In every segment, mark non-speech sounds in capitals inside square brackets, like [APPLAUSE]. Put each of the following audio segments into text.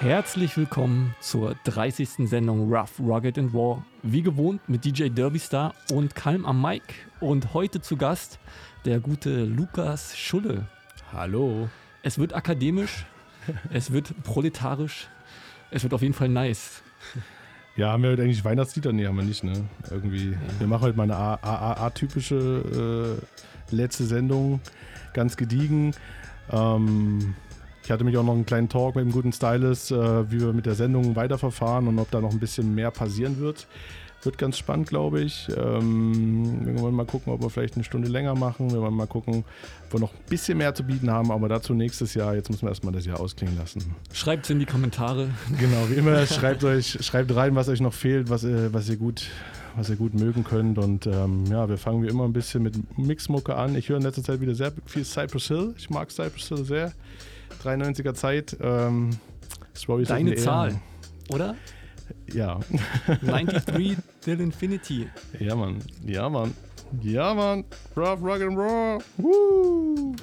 Herzlich willkommen zur 30. Sendung Rough, Rugged and Raw. Wie gewohnt mit DJ Derbystar und Kalm am Mic. Und heute zu Gast der gute Lukas Schulle. Hallo. Es wird akademisch, [LAUGHS] es wird proletarisch, es wird auf jeden Fall nice. Ja, haben wir heute eigentlich Weihnachtslieder? Nee, haben wir nicht, ne? Irgendwie. Wir machen heute mal eine atypische äh, letzte Sendung. Ganz gediegen. Ähm, ich hatte mich auch noch einen kleinen Talk mit dem guten Stylist, äh, wie wir mit der Sendung weiterverfahren und ob da noch ein bisschen mehr passieren wird. Wird ganz spannend, glaube ich. Ähm, wir wollen mal gucken, ob wir vielleicht eine Stunde länger machen. Wir wollen mal gucken, ob wir noch ein bisschen mehr zu bieten haben, aber dazu nächstes Jahr. Jetzt müssen wir erstmal das Jahr ausklingen lassen. Schreibt es in die Kommentare. Genau, wie immer, [LAUGHS] schreibt euch, schreibt rein, was euch noch fehlt, was, ihr- was ihr gut, was ihr gut mögen könnt. Und ähm, ja, wir fangen wie immer ein bisschen mit Mixmucke an. Ich höre in letzter Zeit wieder sehr viel Cypress Hill. Ich mag Cypress Hill sehr. 93er Zeit. Ähm, Stories Deine. Zahl, oder? Ja. [LAUGHS] 93 till Infinity. ja, Mann. Ja, Mann. Ja, Mann. Rough, rock and raw. Woo!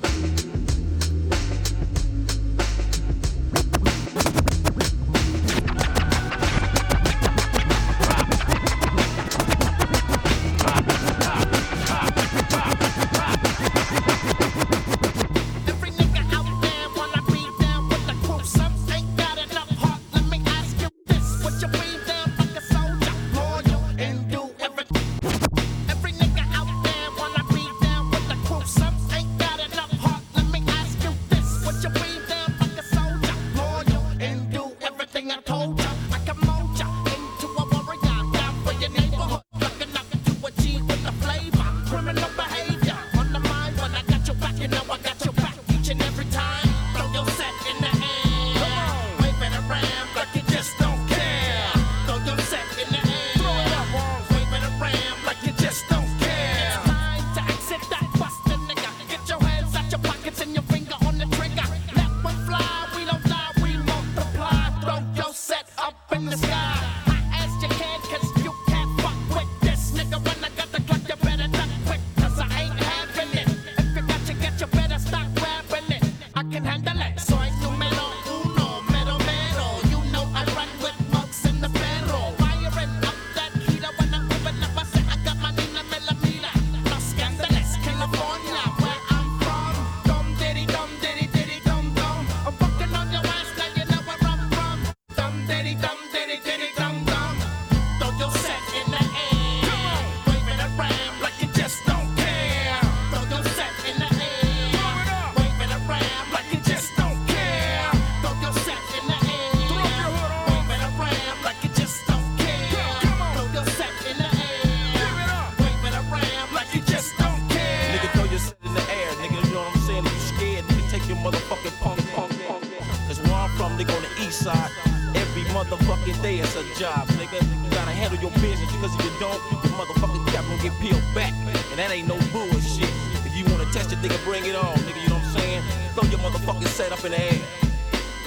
Every motherfucking day it's a job, nigga. You gotta handle your business because if you don't, your motherfucking cap gonna get peeled back. And that ain't no bullshit. If you wanna test your nigga, bring it on, nigga. You know what I'm saying? Throw your motherfucking set up in the air.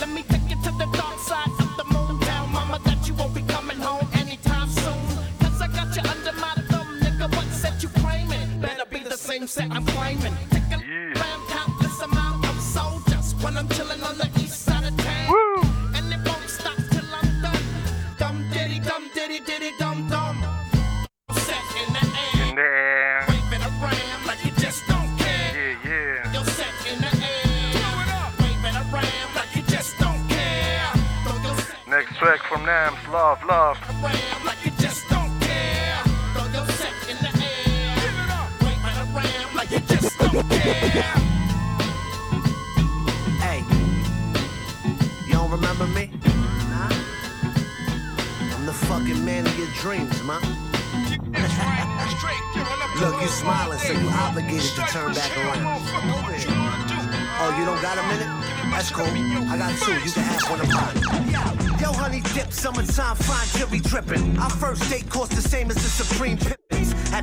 Let me take you to the dark side of the moon. Tell mama that you won't be coming home anytime soon. Cause I got you under my thumb, nigga. What set you claiming? Better be the same set I'm claiming. Take a round countless amount of soldiers when I'm chilling care. Hey, you don't remember me? Nah. I'm the fucking man of your dreams, man. [LAUGHS] Look, you smiling, so you obligated to turn back around. Oh, you don't got a minute? That's cool. I got two. You can have one of mine. Yo, honey dip, summertime, fine jewelry dripping. Our first date cost the same as the Supreme.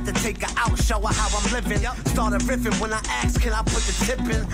Had to take her out, show her how I'm living. Started riffing when I asked, can I put the tip in?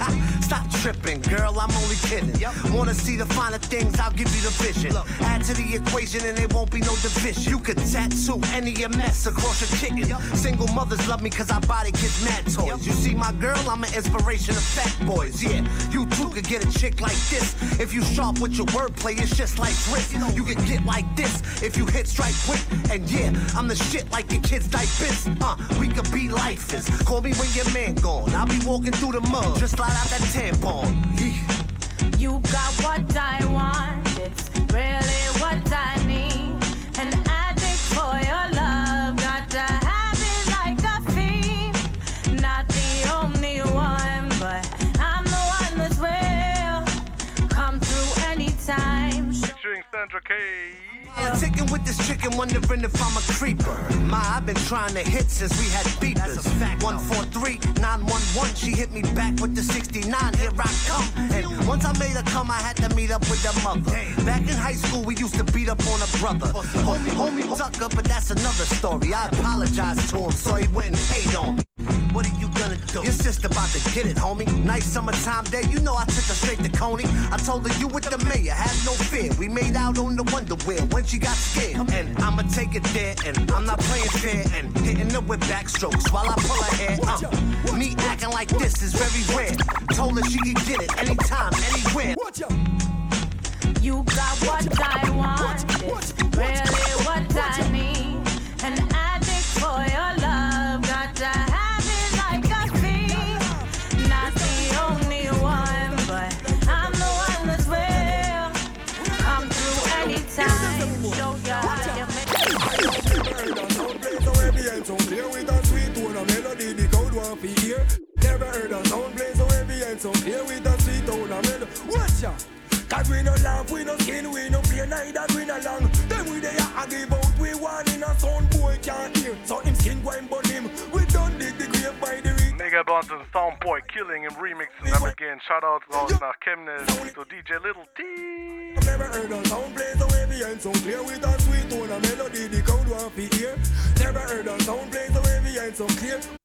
Stop tripping, girl, I'm only kidding. Wanna see the finer things, I'll give you the vision. Add to the equation and there won't be no division. You could tattoo any mess across your kitten. Single mothers love me cause I body kids mad toys. You see my girl, I'm an inspiration of fat boys. Yeah, you too could get a chick like this. If you sharp with your wordplay, it's just like wrist. You could get like this if you hit strike quick. And yeah, I'm the shit like your kids like this. Uh, we could be lifers. Call me when your man gone. I'll be walking through the mud. Just slide out that tampon. Yeah. You got what I want, it's really what I need. An addict for your love, got to have it like a fiend. Not the only one, but I'm the one that's real. Come through anytime. Featuring Sandra K. Politicking with this chicken, wondering if I'm a creeper. My, I've been trying to hit since we had beepers. 143 911, she hit me back with the 69. Here I come. And once I made her come, I had to meet up with her mother. Back in high school, we used to beat up on a brother. Homie, homie, sucker, but that's another story. I apologized to him, so he wouldn't hate on me. What are you gonna do? Your sister about to get it, homie. Nice summertime day, you know I took her straight to Coney. I told her you with the mayor, have no fear. We made out on the Wonder Wheel when she got scared. And I'ma take it there, and I'm not playing fair. And hitting her with backstrokes while I pull her hair. Uh, me acting like this is very rare. Told her she could get it anytime, anywhere. You got what I want, it's really what I need. Never heard a sound play so heavy and so clear with a sweet tone, a melody. Watch ya. Cause we no laugh, we no skin, we no play neither we no long. Then we there a give out, we one in a sound boy can't hear. So him skin go and burn him. We done dig the grave by the reed. Mega Bonds und Soundboy Killing im Remix. Und damit gehen Shoutouts raus nach Chemnitz zu DJ Little T. I've never heard a sound play so heavy and so clear with a sweet tone, a melody the crowd want to hear. Never heard a sound play so heavy and so clear.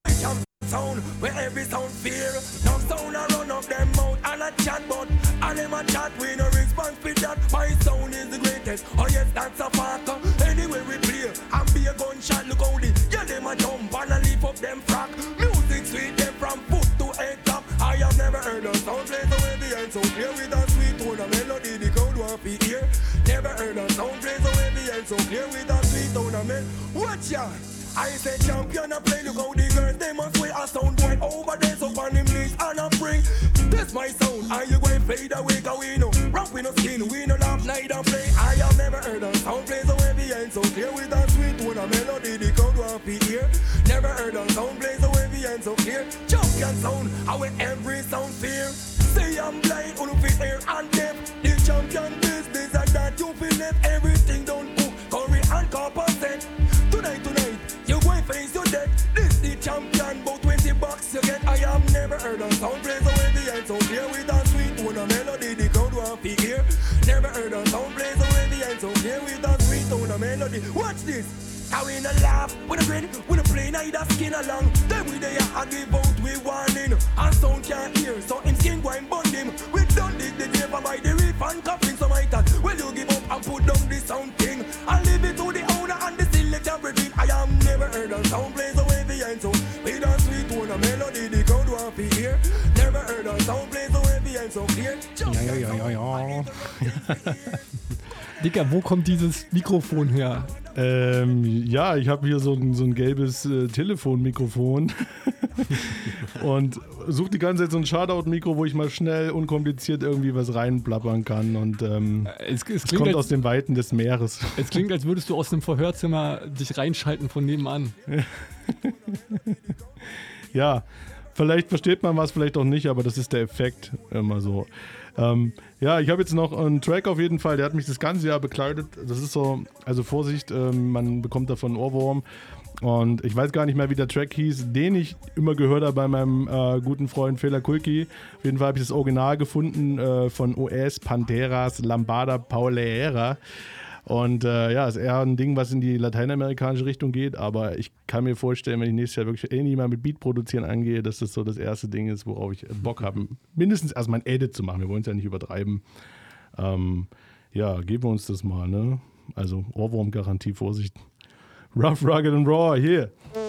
Sound where every sound fear. No sound a run up them mouth and a chat, but all them a chat we no response with that. My sound is the greatest. Oh yes, that's a sound so heavy and so clear with a sweet mel. Watch ya. I say champion a play, look how the girls they must wear a sound boy over there so on him knees and a bring. This my sound, and you going fade away cause we know Rock we no skin, we no laugh, neither play I have never heard a sound play so heavy and so clear With a sweet tone, a melody the crowd want be here. Never heard a sound play so heavy and so clear Champion sound, I with every sound fear Say I'm blind, who fit air and deaf champion business and that you feel left Everything done cook, curry and copper set. Tonight, tonight, you going face your death This the champion, about 20 bucks you get. I have never heard a sound play so heavy and so clear With a sweet tone, a melody the crowd want to hear. Never heard a sound play so heavy and so clear With a sweet tone, a melody. Watch this. How we no laugh, we no grin, we no play neither skin along. Then we there I give out we warning. And sound can't hear, so him skin go and bun him. We done dig the and buy the reef and coffin. So my thought, well you give up and put down the sound thing. And leave it to the owner and the selector repeat. I have never heard a sound play so heavy and so. With a sweet tone, a melody the crowd want to hear. Never heard a sound play so heavy and so clear. Ja, ja, ja, ja, ja. [LAUGHS] Dicker, wo kommt dieses Mikrofon her? Ähm, ja, ich habe hier so ein, so ein gelbes äh, Telefonmikrofon [LAUGHS] und suche die ganze Zeit so ein Shoutout-Mikro, wo ich mal schnell, unkompliziert irgendwie was reinplappern kann und ähm, Es, es, es klingt, kommt als, aus den Weiten des Meeres. es klingt, als würdest du aus dem Verhörzimmer dich reinschalten von nebenan. [LAUGHS] Ja, vielleicht versteht man was, vielleicht auch nicht, aber das ist der Effekt immer so. Ähm, ja, ich habe jetzt noch einen Track auf jeden Fall, der hat mich das ganze Jahr begleitet. Das ist so, also Vorsicht, ähm, man bekommt davon einen Ohrwurm. Und ich weiß gar nicht mehr, wie der Track hieß, den ich immer gehört habe bei meinem äh, guten Freund Fela Kulki. Auf jeden Fall habe ich das Original gefunden äh, von OS Panteras Lambada Paulera. Und äh, ja, ist eher ein Ding, was in die lateinamerikanische Richtung geht, aber ich kann mir vorstellen, wenn ich nächstes Jahr wirklich ähnlich mal mit Beat produzieren angehe, dass das so das erste Ding ist, worauf ich Bock habe, mindestens erstmal ein Edit zu machen. Wir wollen es ja nicht übertreiben. Ähm, ja, geben wir uns das mal, ne? Also Ohrwurm-Garantie, Vorsicht. Rough, rugged and raw, hier. Ja,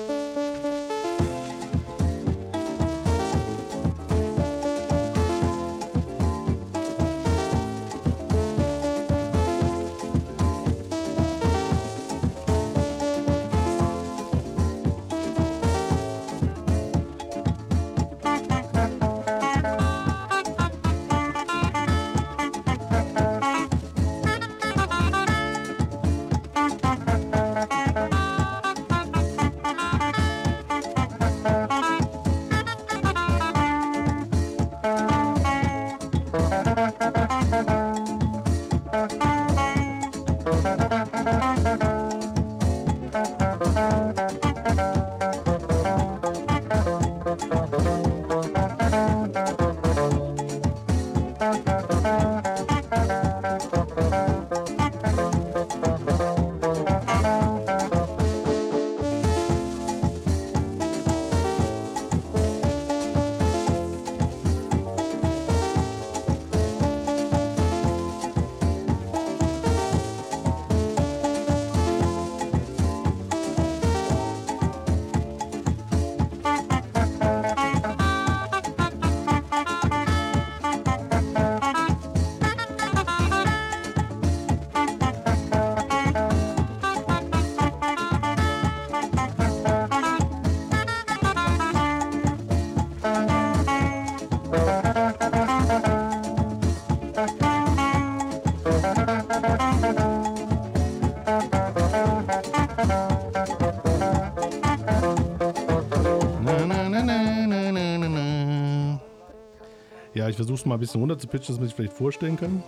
ich versuche es mal ein bisschen runter zu pitchen, dass man sich vielleicht vorstellen kann.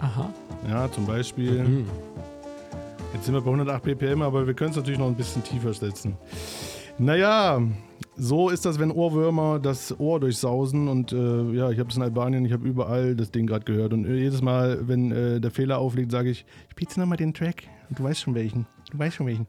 Aha. Ja, zum Beispiel. Mhm. Jetzt sind wir bei 108 BPM, aber wir können es natürlich noch ein bisschen tiefer setzen. Naja, so ist das, wenn Ohrwürmer das Ohr durchsausen. Und äh, ja, ich habe es in Albanien, ich habe überall das Ding gerade gehört. Und äh, jedes Mal, wenn äh, der Fehler aufliegt, sage ich, spielst du nochmal den Track? Und du weißt schon welchen. Du weißt schon welchen.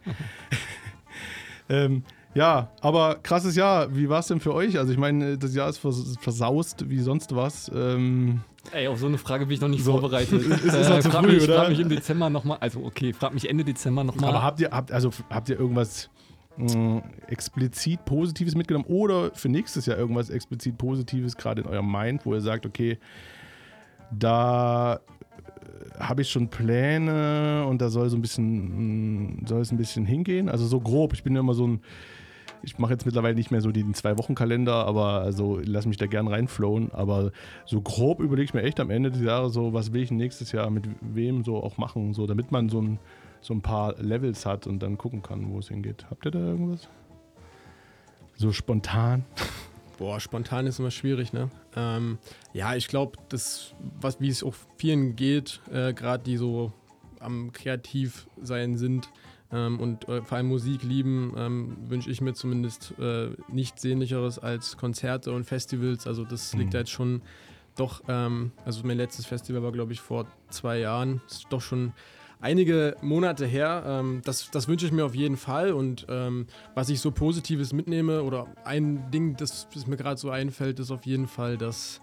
[LAUGHS] ähm, ja, aber krasses Jahr. Wie war es denn für euch? Also ich meine, das Jahr ist vers versaust wie sonst was. Ähm, Ey, auf so eine Frage bin ich noch nicht So. vorbereitet. [LAUGHS] Ist noch zu frag früh, mich, oder? Frag mich im Dezember nochmal, also okay, frag mich Ende Dezember nochmal. Aber habt ihr, habt, also, habt ihr irgendwas mh, explizit Positives mitgenommen oder für nächstes Jahr irgendwas explizit Positives gerade in eurem Mind, wo ihr sagt, okay, da äh, habe ich schon Pläne und da soll so ein bisschen, mh, soll es ein bisschen hingehen? Also so grob. Ich bin ja immer so ein, ich mache jetzt mittlerweile nicht mehr so den Zwei-Wochen-Kalender, aber also lass mich da gern reinflowen. Aber so grob überlege ich mir echt am Ende des Jahres so, was will ich nächstes Jahr mit wem so auch machen, so damit man so ein, so ein paar Levels hat und dann gucken kann, wo es hingeht. Habt ihr da irgendwas? So spontan? [LAUGHS] Boah, spontan ist immer schwierig, ne? Ähm, ja, ich glaube, das, was wie es auch vielen geht, äh, gerade die so am kreativ sein sind ähm, und äh, vor allem Musik lieben, ähm, wünsche ich mir zumindest äh, nichts Sehnlicheres als Konzerte und Festivals. Also das liegt Mhm. da jetzt schon doch, ähm, also mein letztes Festival war, glaube ich, vor zwei Jahren. Das ist doch schon einige Monate her. Ähm, das das wünsche ich mir auf jeden Fall. Und ähm, was ich so Positives mitnehme oder ein Ding, das, das mir gerade so einfällt, ist auf jeden Fall, dass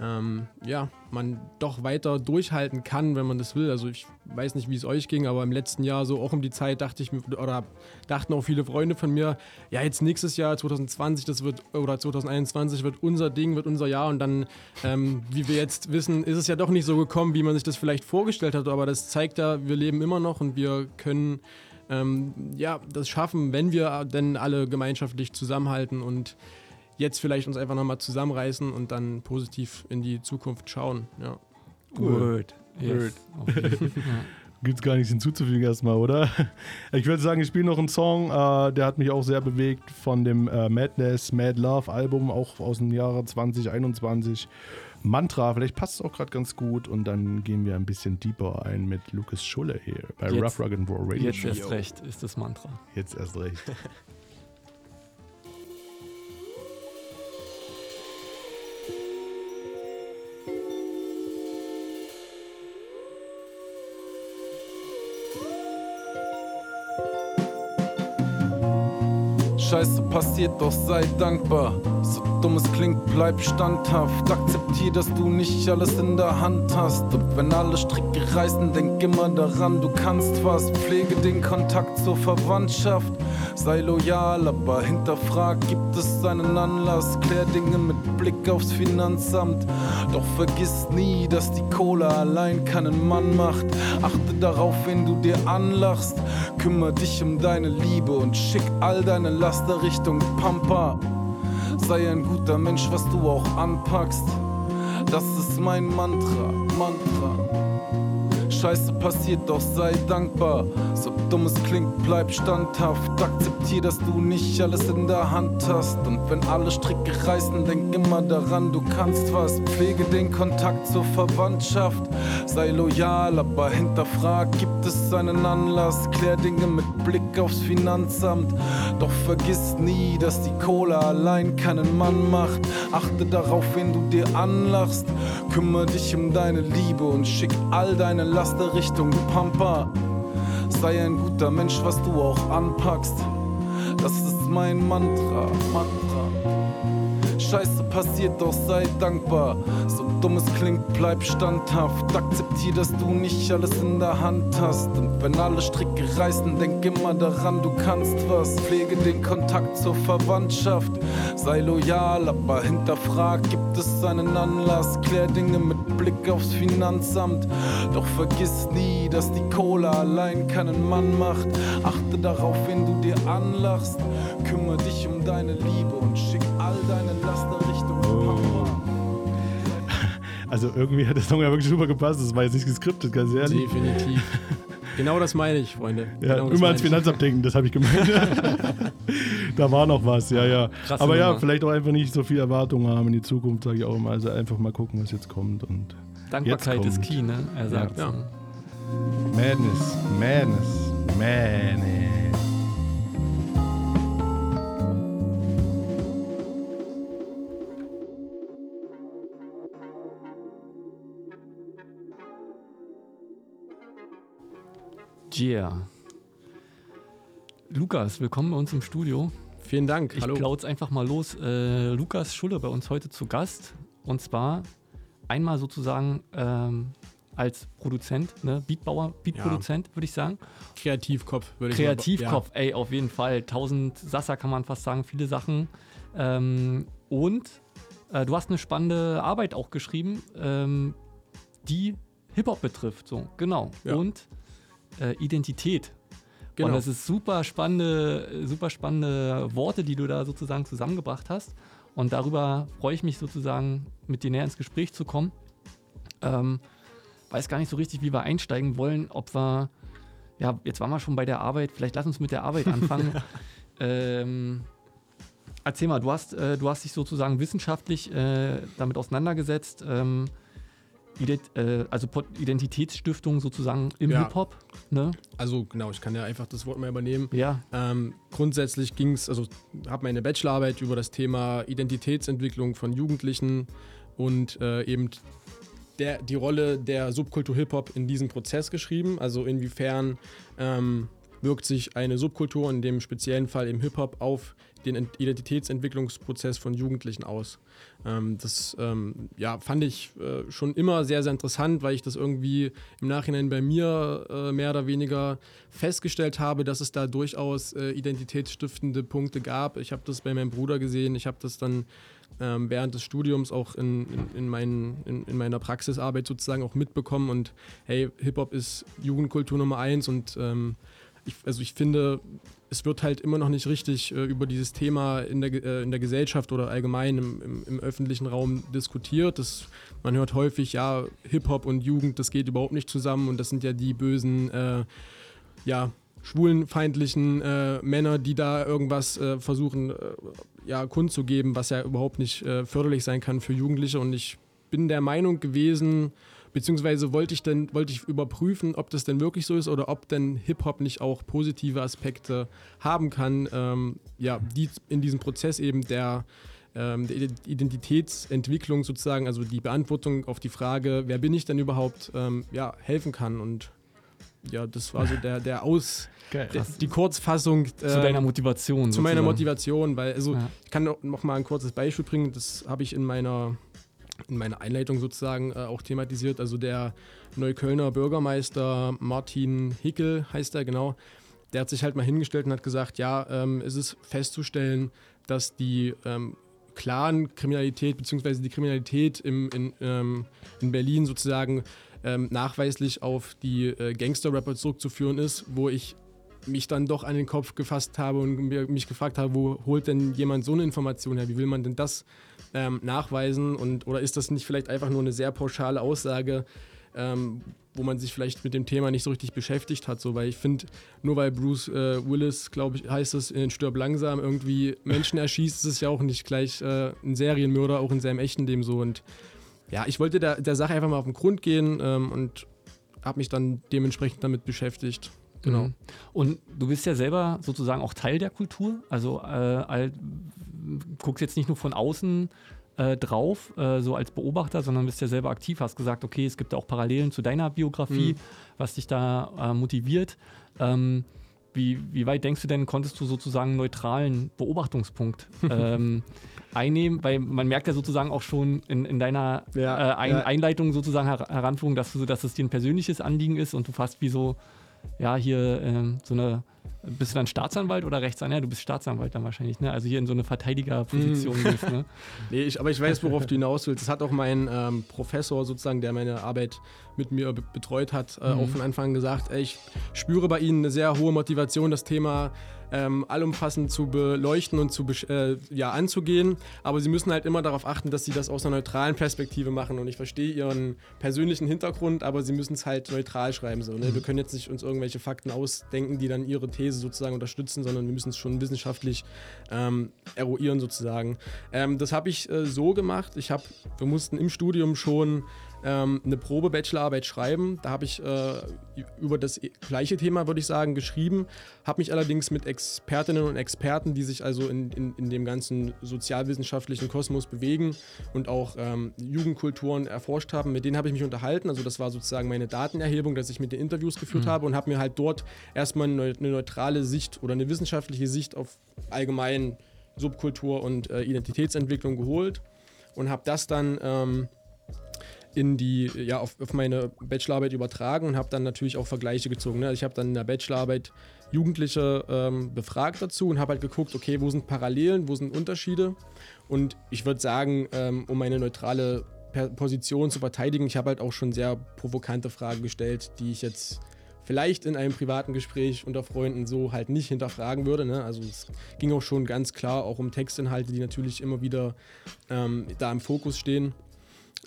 ähm, ja, man doch weiter durchhalten kann, wenn man das will. Also ich weiß nicht, wie es euch ging, aber im letzten Jahr so auch um die Zeit dachte ich oder dachten auch viele Freunde von mir, ja, jetzt nächstes Jahr 2020, das wird, oder 2021 wird unser Ding, wird unser Jahr und dann, ähm, wie wir jetzt wissen, ist es ja doch nicht so gekommen, wie man sich das vielleicht vorgestellt hat, aber das zeigt ja, wir leben immer noch und wir können ähm, ja, das schaffen, wenn wir denn alle gemeinschaftlich zusammenhalten und jetzt vielleicht uns einfach nochmal zusammenreißen und dann positiv in die Zukunft schauen. Ja. Word. Yes. Auf jeden Fall. [LAUGHS] Gibt es gar nichts hinzuzufügen erstmal, oder? [LAUGHS] Ich würde sagen, ich spiele noch einen Song, äh, der hat mich auch sehr bewegt von dem äh, Madness, Mad Love Album, auch aus dem Jahre 2021. Mantra, vielleicht passt es auch gerade ganz gut und dann gehen wir ein bisschen deeper ein mit Lucas Schulle hier bei Jetzt- Rough Rock and Roll Radio. Jetzt erst recht ist das Mantra. Jetzt erst recht. [LAUGHS] Scheiße passiert, doch sei dankbar. So dumm es klingt, bleib standhaft. Akzeptier, dass du nicht alles in der Hand hast. Und wenn alle Stricke reißen, denk immer daran, du kannst was. Pflege den Kontakt zur Verwandtschaft. Sei loyal, aber hinterfrag, gibt es einen Anlass? Klär Dinge mit Blick aufs Finanzamt. Doch vergiss nie, dass die Kohle allein keinen Mann macht. Achte darauf, wen du dir anlachst. Kümmer dich um deine Liebe und schick all deine Laster Richtung Pampa. Sei ein guter Mensch, was du auch anpackst. Das ist mein Mantra, Mantra. Scheiße passiert, doch sei dankbar. So dumm es klingt, bleib standhaft. Akzeptier, dass du nicht alles in der Hand hast. Und wenn alle Stricke reißen, denk immer daran, du kannst was. Pflege den Kontakt zur Verwandtschaft. Sei loyal, aber hinterfrag, gibt es einen Anlass? Klär Dinge mit Blick aufs Finanzamt. Doch vergiss nie, dass die Kohle allein keinen Mann macht. Achte darauf, wen du dir anlachst. Kümmere dich um deine Liebe und schick all deine Laster Richtung Pampa. Sei ein guter Mensch, was du auch anpackst. Das ist mein Mantra, Mantra. Scheiße passiert, doch sei dankbar. So dumm es klingt, bleib standhaft. Akzeptier, dass du nicht alles in der Hand hast. Und wenn alle Stricke reißen, denk immer daran, du kannst was. Pflege den Kontakt zur Verwandtschaft. Sei loyal, aber hinterfrag, gibt es einen Anlass? Klär Dinge mit Blick aufs Finanzamt. Doch vergiss nie, dass die Kohle allein keinen Mann macht. Achte darauf, wen du dir anlachst. Kümmere dich um deine Liebe und schick all deine Laster. Also irgendwie hat der Song ja wirklich super gepasst. Das war jetzt nicht geskriptet, ganz ehrlich. Definitiv. Genau das meine ich, Freunde. Ja, genau immer ans. Finanzamt denken, das habe ich gemeint. [LAUGHS] da war noch was, ja, ja. Krasse Aber ja, Nummer. vielleicht auch einfach nicht so viel Erwartungen haben in die Zukunft, sage ich auch immer. Also einfach mal gucken, was jetzt kommt. Und Dankbarkeit jetzt ist kommt key, ne? Er sagt Ja. so. Madness, Madness, Madness. Yeah. Lukas, willkommen bei uns im Studio. Vielen Dank. Ich Hallo. plaud's einfach mal los. Äh, Lukas Schulle bei uns heute zu Gast. Und zwar einmal sozusagen ähm, als Produzent, ne? Beatbauer, Beatproduzent, würde ich sagen. Kreativkopf, würde ich Kreativkopf, ey, auf jeden Fall. 1000 Sasser kann man fast sagen, viele Sachen. Ähm, und äh, du hast eine spannende Arbeit auch geschrieben, ähm, die Hip-Hop betrifft. So, genau. Ja. Und äh, Identität. Genau. Und das ist super spannende, super spannende Worte, die du da sozusagen zusammengebracht hast. Und darüber freue ich mich sozusagen, mit dir näher ins Gespräch zu kommen. Ähm, weiß gar nicht so richtig, wie wir einsteigen wollen, ob wir, ja, jetzt waren wir schon bei der Arbeit, vielleicht lass uns mit der Arbeit anfangen. [LAUGHS] ähm, erzähl mal, du hast, äh, du hast dich sozusagen wissenschaftlich äh, damit auseinandergesetzt, ähm, Ident äh, also Identitätsstiftung sozusagen im Ja. Hip-Hop, ne? Also genau, ich kann ja einfach das Wort mal übernehmen. Ja. Ähm, grundsätzlich ging es, also habe meine Bachelorarbeit über das Thema Identitätsentwicklung von Jugendlichen und äh, eben der, die Rolle der Subkultur Hip-Hop in diesem Prozess geschrieben. Also inwiefern ähm, wirkt sich eine Subkultur, in dem speziellen Fall im Hip-Hop, auf den Ent- Identitätsentwicklungsprozess von Jugendlichen aus. Ähm, das ähm, ja, fand ich äh, schon immer sehr, sehr interessant, weil ich das irgendwie im Nachhinein bei mir äh, mehr oder weniger festgestellt habe, dass es da durchaus äh, identitätsstiftende Punkte gab. Ich habe das bei meinem Bruder gesehen, ich habe das dann ähm, während des Studiums auch in, in, in, meinen, in, in meiner Praxisarbeit sozusagen auch mitbekommen und hey, Hip-Hop ist Jugendkultur Nummer eins und ähm, ich, also ich finde, es wird halt immer noch nicht richtig äh, über dieses Thema in der, äh, in der Gesellschaft oder allgemein im, im, im öffentlichen Raum diskutiert. Das, man hört häufig, ja, Hip-Hop und Jugend, das geht überhaupt nicht zusammen und das sind ja die bösen, äh, ja, schwulenfeindlichen äh, Männer, die da irgendwas äh, versuchen, äh, ja, kundzugeben, was ja überhaupt nicht äh, förderlich sein kann für Jugendliche und ich bin der Meinung gewesen, beziehungsweise wollte ich dann wollte ich überprüfen, ob das denn wirklich so ist oder ob denn Hip-Hop nicht auch positive Aspekte haben kann, ähm, ja, die in diesem Prozess eben der, ähm, der Identitätsentwicklung sozusagen, also die Beantwortung auf die Frage, wer bin ich denn überhaupt, ähm, ja, helfen kann. Und ja, das war so der, der Aus, Geil. der, die Kurzfassung. Zu äh, deiner Motivation. zu meiner sozusagen. Motivation, weil, also Ja. ich kann noch mal ein kurzes Beispiel bringen, das habe ich in meiner, in meiner Einleitung sozusagen äh, auch thematisiert. Also der Neuköllner Bürgermeister Martin Hickel heißt er genau, der hat sich halt mal hingestellt und hat gesagt, ja, ähm, es ist festzustellen, dass die ähm, Clan-Kriminalität beziehungsweise die Kriminalität im, in, ähm, in Berlin sozusagen ähm, nachweislich auf die äh, Gangster-Rapper zurückzuführen ist, wo ich mich dann doch an den Kopf gefasst habe und mich gefragt habe, wo holt denn jemand so eine Information her? Wie will man denn das ähm, nachweisen? Und, oder ist das nicht vielleicht einfach nur eine sehr pauschale Aussage, ähm, wo man sich vielleicht mit dem Thema nicht so richtig beschäftigt hat? So, weil ich finde, nur weil Bruce äh, Willis, glaube ich, heißt es, in Stirb langsam irgendwie Menschen [LAUGHS] erschießt, ist es ja auch nicht gleich äh, ein Serienmörder, auch in seinem echten Leben so. Und ja, ich wollte der, der Sache einfach mal auf den Grund gehen ähm, und habe mich dann dementsprechend damit beschäftigt. Genau. Mhm. Und du bist ja selber sozusagen auch Teil der Kultur. Also äh, guckst jetzt nicht nur von außen äh, drauf, äh, so als Beobachter, sondern bist ja selber aktiv, hast gesagt, okay, es gibt auch Parallelen zu deiner Biografie, Mhm. was dich da äh, motiviert. Ähm, wie, wie weit denkst du denn, konntest du sozusagen einen neutralen Beobachtungspunkt [LAUGHS] ähm, einnehmen? Weil man merkt ja sozusagen auch schon in, in deiner Ja, äh, Ein ja. Einleitung sozusagen her Heranführung, dass, du, dass es dir ein persönliches Anliegen ist und du fast wie so, ja, hier ähm, so eine, bist du dann Staatsanwalt oder Rechtsanwalt? Ja, du bist Staatsanwalt dann wahrscheinlich, ne? Also hier in so eine Verteidigerposition Mhm. gehst, ne? [LAUGHS] Nee, ich, aber ich weiß, worauf du hinaus willst. Das hat auch mein ähm, Professor sozusagen, der meine Arbeit mit mir be betreut hat, äh, Mhm. auch von Anfang an gesagt, ey, ich spüre bei Ihnen eine sehr hohe Motivation, das Thema ähm, allumfassend zu beleuchten und zu äh, ja, anzugehen. Aber Sie müssen halt immer darauf achten, dass Sie das aus einer neutralen Perspektive machen. Und ich verstehe Ihren persönlichen Hintergrund, aber Sie müssen es halt neutral schreiben. So, ne? Wir können jetzt nicht uns irgendwelche Fakten ausdenken, die dann Ihre These sozusagen unterstützen, sondern wir müssen es schon wissenschaftlich ähm, eruieren sozusagen. Ähm, das habe ich äh, so gemacht. Ich habe, wir mussten im Studium schon ähm, eine Probe-Bachelorarbeit schreiben. Da habe ich äh, über das gleiche Thema, würde ich sagen, geschrieben. Habe mich allerdings mit Expertinnen und Experten, die sich also in, in, in dem ganzen sozialwissenschaftlichen Kosmos bewegen und auch ähm, Jugendkulturen erforscht haben, mit denen habe ich mich unterhalten. Also das war sozusagen meine Datenerhebung, dass ich mit den Interviews geführt Mhm. habe und habe mir halt dort erstmal eine, eine neutrale Sicht oder eine wissenschaftliche Sicht auf allgemein Subkultur und äh, Identitätsentwicklung geholt und habe das dann ähm, in die, ja, auf, auf meine Bachelorarbeit übertragen und habe dann natürlich auch Vergleiche gezogen. Ne? Ich habe dann in der Bachelorarbeit Jugendliche ähm, befragt dazu und habe halt geguckt, okay, wo sind Parallelen, wo sind Unterschiede. Und ich würde sagen, ähm, um meine neutrale Position zu verteidigen, ich habe halt auch schon sehr provokante Fragen gestellt, die ich jetzt vielleicht in einem privaten Gespräch unter Freunden so halt nicht hinterfragen würde. Ne? Also es ging auch schon ganz klar auch um Textinhalte, die natürlich immer wieder ähm, da im Fokus stehen.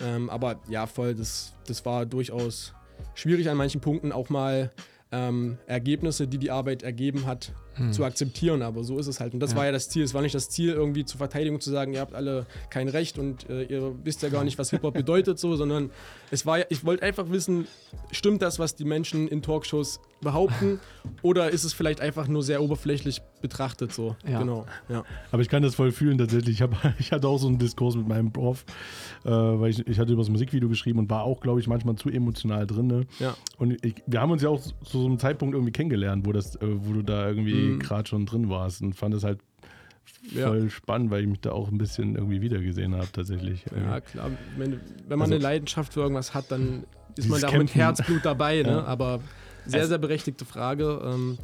Ähm, aber ja, voll, das, das war durchaus schwierig an manchen Punkten auch mal ähm, Ergebnisse, die die Arbeit ergeben hat, Hm. zu akzeptieren. Aber so ist es halt. Und das Ja. war ja das Ziel. Es war nicht das Ziel, irgendwie zur Verteidigung zu sagen, ihr habt alle kein Recht und äh, ihr wisst ja gar nicht, was Hip-Hop bedeutet, so, sondern es war ja, ich wollte einfach wissen, stimmt das, was die Menschen in Talkshows behaupten, [LAUGHS] oder ist es vielleicht einfach nur sehr oberflächlich betrachtet so? Ja. Genau. Ja. Aber ich kann das voll fühlen tatsächlich. Ich, hab, [LAUGHS] ich hatte auch so einen Diskurs mit meinem Prof, äh, weil ich, ich hatte über das Musikvideo geschrieben und war auch, glaube ich, manchmal zu emotional drin. Ne? Ja. Und ich, wir haben uns ja auch zu so einem Zeitpunkt irgendwie kennengelernt, wo, das, äh, wo du da irgendwie Mhm. Gerade schon drin warst und fand es halt Ja. voll spannend, weil ich mich da auch ein bisschen irgendwie wiedergesehen habe tatsächlich. Ja, klar. Wenn, wenn man Also- eine Leidenschaft für irgendwas hat, dann ist man da auch mit. Herzblut dabei. Ne? Ja. Aber sehr, sehr berechtigte Frage. Ähm,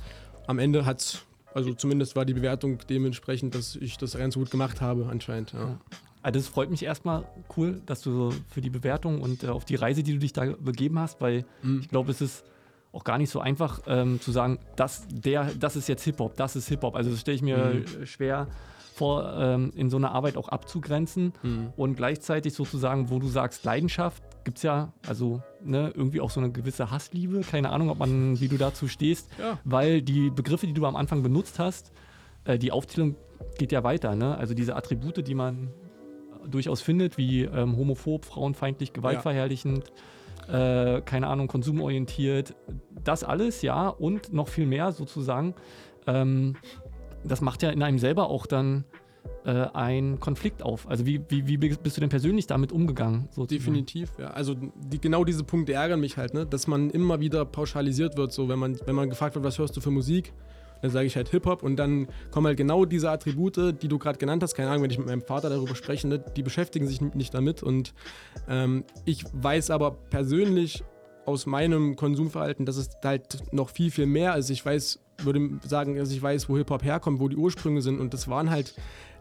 am Ende hat es, also zumindest war die Bewertung dementsprechend, dass ich das ganz gut gemacht habe, anscheinend. Ja. Also das freut mich erstmal cool, dass du so für die Bewertung und äh, auf die Reise, die du dich da begeben hast, weil Mhm. ich glaube, es ist auch gar nicht so einfach ähm, zu sagen, das, der, das ist jetzt Hip-Hop, das ist Hip-Hop. Also das stelle ich mir Mhm. schwer vor, ähm, in so einer Arbeit auch abzugrenzen Mhm. und gleichzeitig sozusagen, wo du sagst Leidenschaft, gibt es ja also ne, irgendwie auch so eine gewisse Hassliebe, keine Ahnung, ob man, wie du dazu stehst, Ja. weil die Begriffe, die du am Anfang benutzt hast, äh, die Aufzählung geht ja weiter, ne? also diese Attribute, die man durchaus findet, wie ähm, homophob, frauenfeindlich, gewaltverherrlichend, äh, keine Ahnung, konsumorientiert. Das alles, ja, und noch viel mehr sozusagen. Ähm, das macht ja in einem selber auch dann äh, einen Konflikt auf. Also wie, wie, wie bist du denn persönlich damit umgegangen? sozusagen? Definitiv, ja. Also die, genau diese Punkte ärgern mich halt, ne? dass man immer wieder pauschalisiert wird, so wenn man, wenn man gefragt wird, was hörst du für Musik, dann sage ich halt Hip-Hop und dann kommen halt genau diese Attribute, die du gerade genannt hast. Keine Ahnung, wenn ich mit meinem Vater darüber spreche, ne? die beschäftigen sich nicht damit. Und ähm, ich weiß aber persönlich aus meinem Konsumverhalten, dass es halt noch viel, viel mehr ist. Ich weiß, würde sagen, dass ich weiß, wo Hip-Hop herkommt, wo die Ursprünge sind. Und das waren halt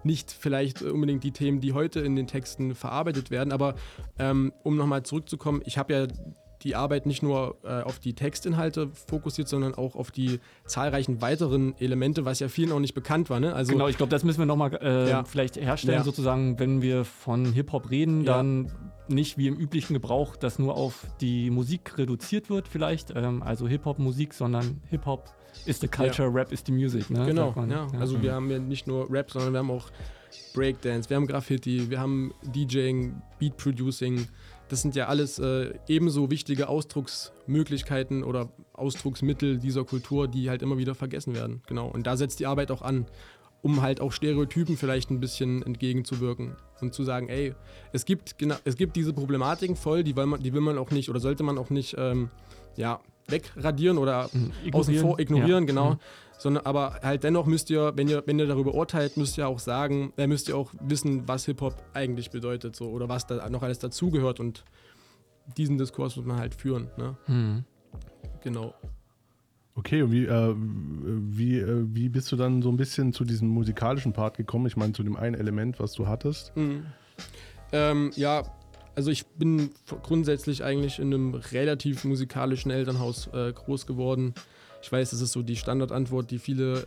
nicht vielleicht unbedingt die Themen, die heute in den Texten verarbeitet werden. Aber ähm, um nochmal zurückzukommen, ich habe ja die Arbeit nicht nur äh, auf die Textinhalte fokussiert, sondern auch auf die zahlreichen weiteren Elemente, was ja vielen auch nicht bekannt war. Ne? Also, genau, ich glaube, das müssen wir nochmal äh, Ja. vielleicht herstellen, Ja. sozusagen, wenn wir von Hip-Hop reden, dann nicht wie im üblichen Gebrauch, dass nur auf die Musik reduziert wird, vielleicht. Ähm, also Hip-Hop-Musik, sondern Hip-Hop ist the culture, Rap ist the music. Ne? Genau. Also wir haben ja nicht nur Rap, sondern wir haben auch Breakdance, wir haben Graffiti, wir haben DJing, Beat Producing. Das sind ja alles äh, ebenso wichtige Ausdrucksmöglichkeiten oder Ausdrucksmittel dieser Kultur, die halt immer wieder vergessen werden. Genau. Und da setzt die Arbeit auch an, um halt auch Stereotypen vielleicht ein bisschen entgegenzuwirken und zu sagen, ey, es gibt, genau, es gibt diese Problematiken voll, die will man, die will man auch nicht oder sollte man auch nicht ähm, ja, wegradieren oder außen ignorieren. vor ignorieren, Ja. genau. Mhm. Sondern aber halt dennoch müsst ihr, wenn ihr, wenn ihr darüber urteilt, müsst ihr auch sagen, äh, müsst ihr auch wissen, was Hip-Hop eigentlich bedeutet so, oder was da noch alles dazugehört und diesen Diskurs muss man halt führen. Ne? Hm. Genau. Okay, und wie, äh, wie, äh, wie bist du dann so ein bisschen zu diesem musikalischen Part gekommen? Ich meine, zu dem einen Element, was du hattest. Mhm. Ähm, ja, also ich bin grundsätzlich eigentlich in einem relativ musikalischen Elternhaus äh, groß geworden. Ich weiß, das ist so die Standardantwort, die viele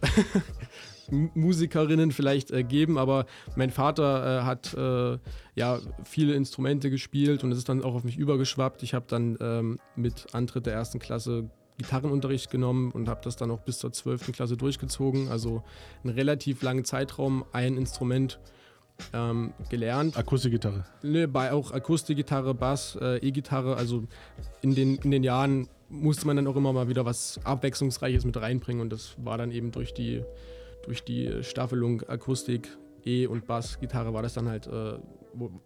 [LAUGHS] Musikerinnen vielleicht äh, geben, aber mein Vater äh, hat äh, ja viele Instrumente gespielt und es ist dann auch auf mich übergeschwappt. Ich habe dann ähm, mit Antritt der ersten Klasse Gitarrenunterricht genommen und habe das dann auch bis zur 12. Klasse durchgezogen. Also einen relativ langen Zeitraum ein Instrument ähm, gelernt. Akustikgitarre. Ne, bei auch Akustikgitarre, Bass, äh, E-Gitarre. Also in den, in den Jahren musste man dann auch immer mal wieder was Abwechslungsreiches mit reinbringen und das war dann eben durch die, durch die Staffelung Akustik, E und Bass-Gitarre war das dann halt, äh,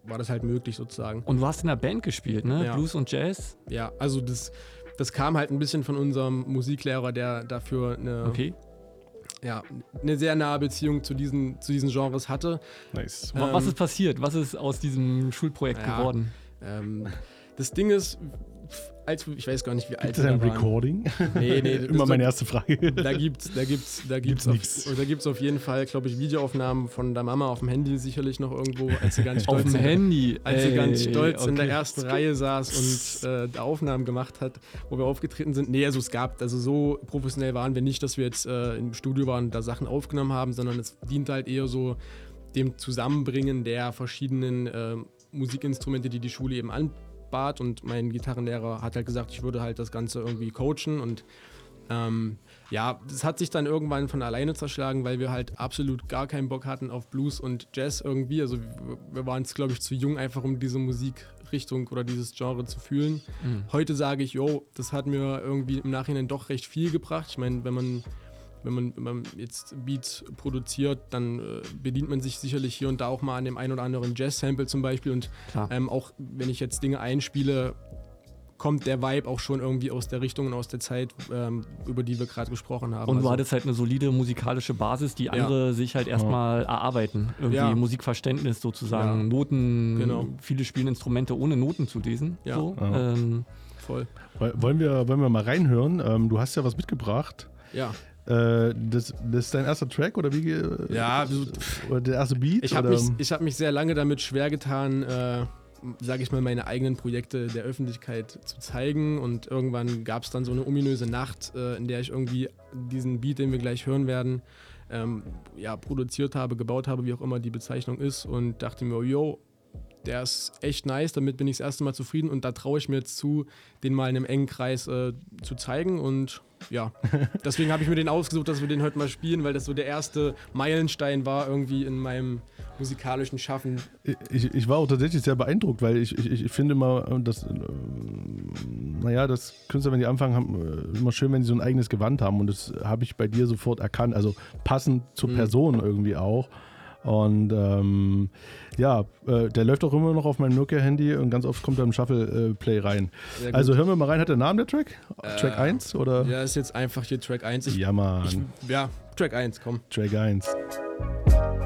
war das halt möglich sozusagen. Und du hast in der Band gespielt, ne? Ja. Blues und Jazz. Ja, also das, das kam halt ein bisschen von unserem Musiklehrer, der dafür eine, Okay. Ja, eine sehr nahe Beziehung zu diesen, zu diesen Genres hatte. Nice. Wa- Was ist passiert? Was ist aus diesem Schulprojekt Ja, geworden? Ähm, das Ding ist, als, ich weiß gar nicht, wie alt Gibt es wir ein da waren. Recording? Nee, nee. [LAUGHS] Immer meine erste Frage. Da gibt's, da gibt's, da gibt's, Gibt's auf, da gibt's auf jeden Fall, glaube ich, Videoaufnahmen von der Mama auf dem Handy sicherlich noch irgendwo, als sie ganz [LAUGHS] Auf stolz, dem Handy? als sie ganz stolz in der okay. ersten Reihe saß und äh, Aufnahmen gemacht hat, wo wir aufgetreten sind. Nee, also es gab, also so professionell waren wir nicht, dass wir jetzt äh, im Studio waren und da Sachen aufgenommen haben, sondern es dient halt eher so dem Zusammenbringen der verschiedenen äh, Musikinstrumente, die die Schule eben anbat. Und mein Gitarrenlehrer hat halt gesagt, ich würde halt das Ganze irgendwie coachen und ähm, ja, das hat sich dann irgendwann von alleine zerschlagen, weil wir halt absolut gar keinen Bock hatten auf Blues und Jazz irgendwie. Also wir- wir waren es, glaube ich, zu jung, einfach um diese Musikrichtung oder dieses Genre zu fühlen. Mhm. Heute sage ich, yo, das hat mir irgendwie im Nachhinein doch recht viel gebracht. Ich meine, wenn man, wenn man, wenn man jetzt Beats produziert, dann äh, bedient man sich sicherlich hier und da auch mal an dem ein oder anderen Jazz-Sample zum Beispiel. Und ähm, auch wenn ich jetzt Dinge einspiele, kommt der Vibe auch schon irgendwie aus der Richtung und aus der Zeit, ähm, über die wir gerade gesprochen haben. Und du Also- hattest halt eine solide musikalische Basis, die Ja. andere sich halt erstmal erarbeiten. Irgendwie Ja. Musikverständnis sozusagen, Ja. Noten. Genau. Viele spielen Instrumente ohne Noten zu lesen. Ja. So. Ja. Ähm, Voll. Woll- Wollen wir, wollen wir mal reinhören? Ähm, du hast ja was mitgebracht. Ja. Äh, das, das ist dein erster Track oder wie? Ja, so- oder der erste Beat? Ich habe mich, ich hab mich sehr lange damit schwer getan, äh, sage ich mal, meine eigenen Projekte der Öffentlichkeit zu zeigen. Und irgendwann gab es dann so eine ominöse Nacht, äh, in der ich irgendwie diesen Beat, den wir gleich hören werden, ähm, ja, produziert habe, gebaut habe, wie auch immer die Bezeichnung ist. Und dachte mir, yo, der ist echt nice, damit bin ich das erste Mal zufrieden und da traue ich mir jetzt zu, den mal in einem engen Kreis äh, zu zeigen. Und ja, deswegen habe ich mir den ausgesucht, dass wir den heute mal spielen, weil das so der erste Meilenstein war irgendwie in meinem musikalischen Schaffen. Ich, ich war auch tatsächlich sehr beeindruckt, weil ich, ich, ich finde immer, äh, dass, äh, naja, dass Künstler, wenn die anfangen, haben, äh, immer schön, wenn sie so ein eigenes Gewand haben. Und das habe ich bei dir sofort erkannt. Also passend zur Mhm. Person irgendwie auch. Und ähm, ja, äh, der läuft auch immer noch auf meinem Nokia-Handy und ganz oft kommt er im Shuffle-Play rein. Sehr gut. Also hören wir mal rein. Hat der Namen der Track? Track Äh, 1 oder? Ja, ist jetzt einfach hier Track 1. Ich, Ja, Mann. Ich, ja, Track 1, komm. Track 1.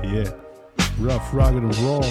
Yeah. Rough, rugged and raw.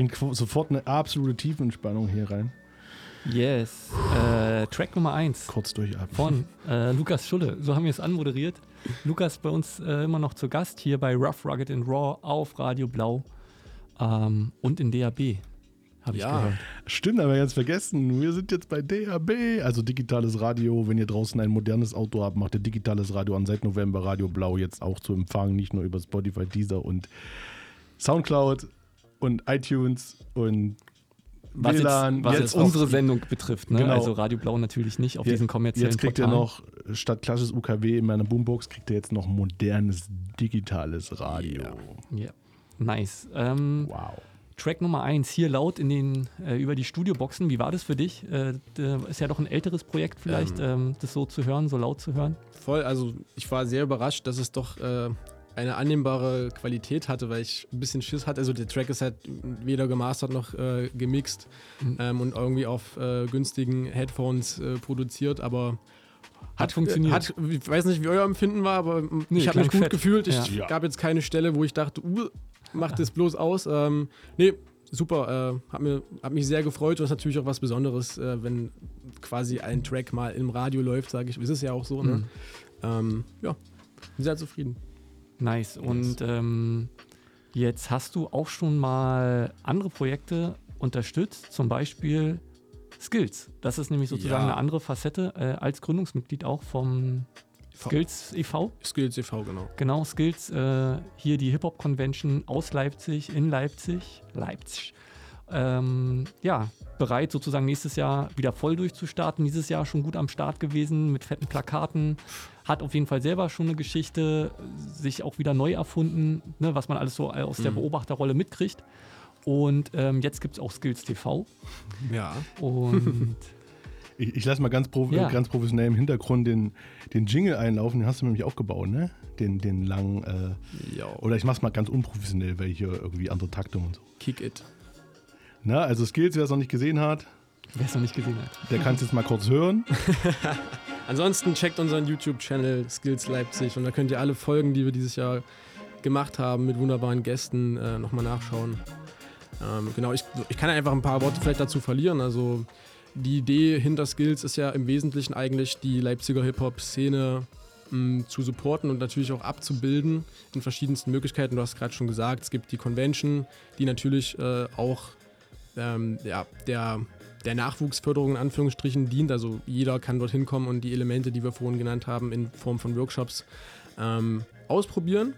Bringt sofort eine absolute Tiefenentspannung hier rein. Yes. Äh, Track Nummer 1. Kurz durchatmen. Von [LAUGHS] äh, Lukas Schulle. So haben wir es anmoderiert. Lukas bei uns äh, immer noch zu Gast hier bei Rough, Rugged and Raw auf Radio Blau ähm, und in DAB. Habe ich Ja. gehört. Stimmt, aber ganz vergessen. Wir sind jetzt bei DAB, also digitales Radio. Wenn ihr draußen ein modernes Auto habt, macht ihr digitales Radio an. Seit November Radio Blau jetzt auch zu empfangen, nicht nur über Spotify, Deezer und Soundcloud und iTunes und Was WLAN. jetzt, was jetzt auch- unsere Sendung betrifft. Ne? Genau. Also Radio Blau natürlich nicht auf diesen kommerziellen Jetzt kriegt ihr Portalen. noch, statt klassisches UKW in meiner Boombox, kriegt ihr jetzt noch modernes digitales Radio. Ja, nice. Ähm, wow. Track Nummer 1, hier laut in den, äh, über die Studioboxen. Wie war das für dich? Äh, ist ja doch ein älteres Projekt vielleicht, ähm, das so zu hören, so laut zu hören. Voll, also ich war sehr überrascht, dass es doch äh, eine annehmbare Qualität hatte, weil ich ein bisschen Schiss hatte. Also der Track ist halt weder gemastert noch äh, gemixt Mhm. ähm, und irgendwie auf äh, günstigen Headphones äh, produziert, aber Hat funktioniert. Hat, ich weiß nicht, wie euer Empfinden war, aber Nee, ich habe mich gut fett. gefühlt. Ich Ja. gab jetzt keine Stelle, wo ich dachte, uh, mach das bloß aus. Ähm, nee, super. Äh, hat, mir, hat mich sehr gefreut und ist natürlich auch was Besonderes, äh, wenn quasi ein Track mal im Radio läuft, sage ich. Ist es ja auch so, ne? Mhm. Ähm, ja, bin sehr zufrieden. Nice. Und ähm, Jetzt hast du auch schon mal andere Projekte unterstützt, zum Beispiel Skills. Das ist nämlich sozusagen Ja. eine andere Facette äh, als Gründungsmitglied auch vom Skills e.V. Skills e.V., genau. Genau, Skills, äh, hier die Hip-Hop-Convention aus Leipzig, in Leipzig, Leipzig. Ähm, ja, bereit sozusagen nächstes Jahr wieder voll durchzustarten. Dieses Jahr schon gut am Start gewesen mit fetten Plakaten. Hat auf jeden Fall selber schon eine Geschichte, sich auch wieder neu erfunden, ne, was man alles so aus der Mhm. Beobachterrolle mitkriegt. Und ähm, jetzt gibt es auch Skills TV. Ja. Und [LAUGHS] Ich, ich lasse mal ganz, prof Ja. ganz professionell im Hintergrund den, den Jingle einlaufen. Den hast du nämlich aufgebaut, ne? Den, den langen. Äh. Oder ich mach's mal ganz unprofessionell, weil ich hier irgendwie andere Taktung und so. Kick it. Na, also Skills, wer es noch nicht gesehen hat, wer es noch nicht gesehen hat, der kann es jetzt mal kurz hören. [LAUGHS] Ansonsten checkt unseren YouTube-Channel Skills Leipzig und da könnt ihr alle Folgen, die wir dieses Jahr gemacht haben mit wunderbaren Gästen, äh, nochmal nachschauen. Ähm, genau, ich, ich kann einfach ein paar Worte vielleicht dazu verlieren. Also die Idee hinter Skills ist ja im Wesentlichen eigentlich die Leipziger Hip-Hop-Szene mh, zu supporten und natürlich auch abzubilden in verschiedensten Möglichkeiten. Du hast gerade schon gesagt, es gibt die Convention, die natürlich äh, auch ähm, ja, der, der Nachwuchsförderung in Anführungsstrichen dient. Also jeder kann dorthin kommen und die Elemente, die wir vorhin genannt haben, in Form von Workshops ähm, ausprobieren.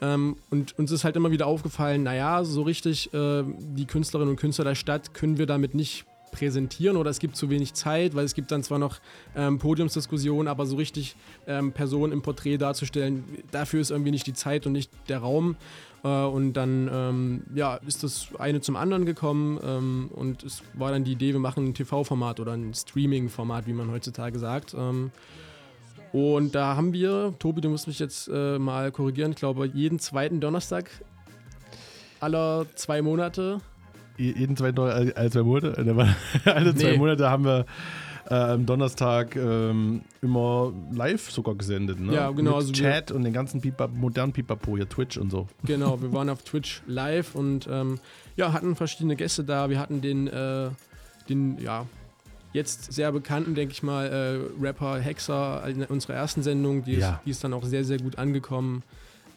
Ähm, und uns ist halt immer wieder aufgefallen, naja, so richtig äh, die Künstlerinnen und Künstler der Stadt können wir damit nicht präsentieren oder es gibt zu wenig Zeit, weil es gibt dann zwar noch ähm, Podiumsdiskussionen, aber so richtig ähm, Personen im Porträt darzustellen, dafür ist irgendwie nicht die Zeit und nicht der Raum. Äh, und dann ähm, ja, ist das eine zum anderen gekommen ähm, und es war dann die Idee, wir machen ein TV-Format oder ein Streaming-Format, wie man heutzutage sagt. Ähm, und da haben wir, Tobi, du musst mich jetzt äh, mal korrigieren, ich glaube, jeden zweiten Donnerstag aller zwei Monate. Je- Jeden zweiten, alle alle zwei Monate, äh, [LAUGHS] alle zwei Nee. Monate haben wir äh, am Donnerstag ähm, immer live sogar gesendet. Ne? Ja, genau, Mit also Chat und den ganzen Pipa, modernen Pipapo, hier Twitch und so. [LAUGHS] Genau, wir waren auf Twitch live und ähm, ja, hatten verschiedene Gäste da. Wir hatten den, äh, den ja, jetzt sehr bekannten, denke ich mal, äh, Rapper Hexer in unserer ersten Sendung. Die, Ja. ist, die ist dann auch sehr, sehr gut angekommen.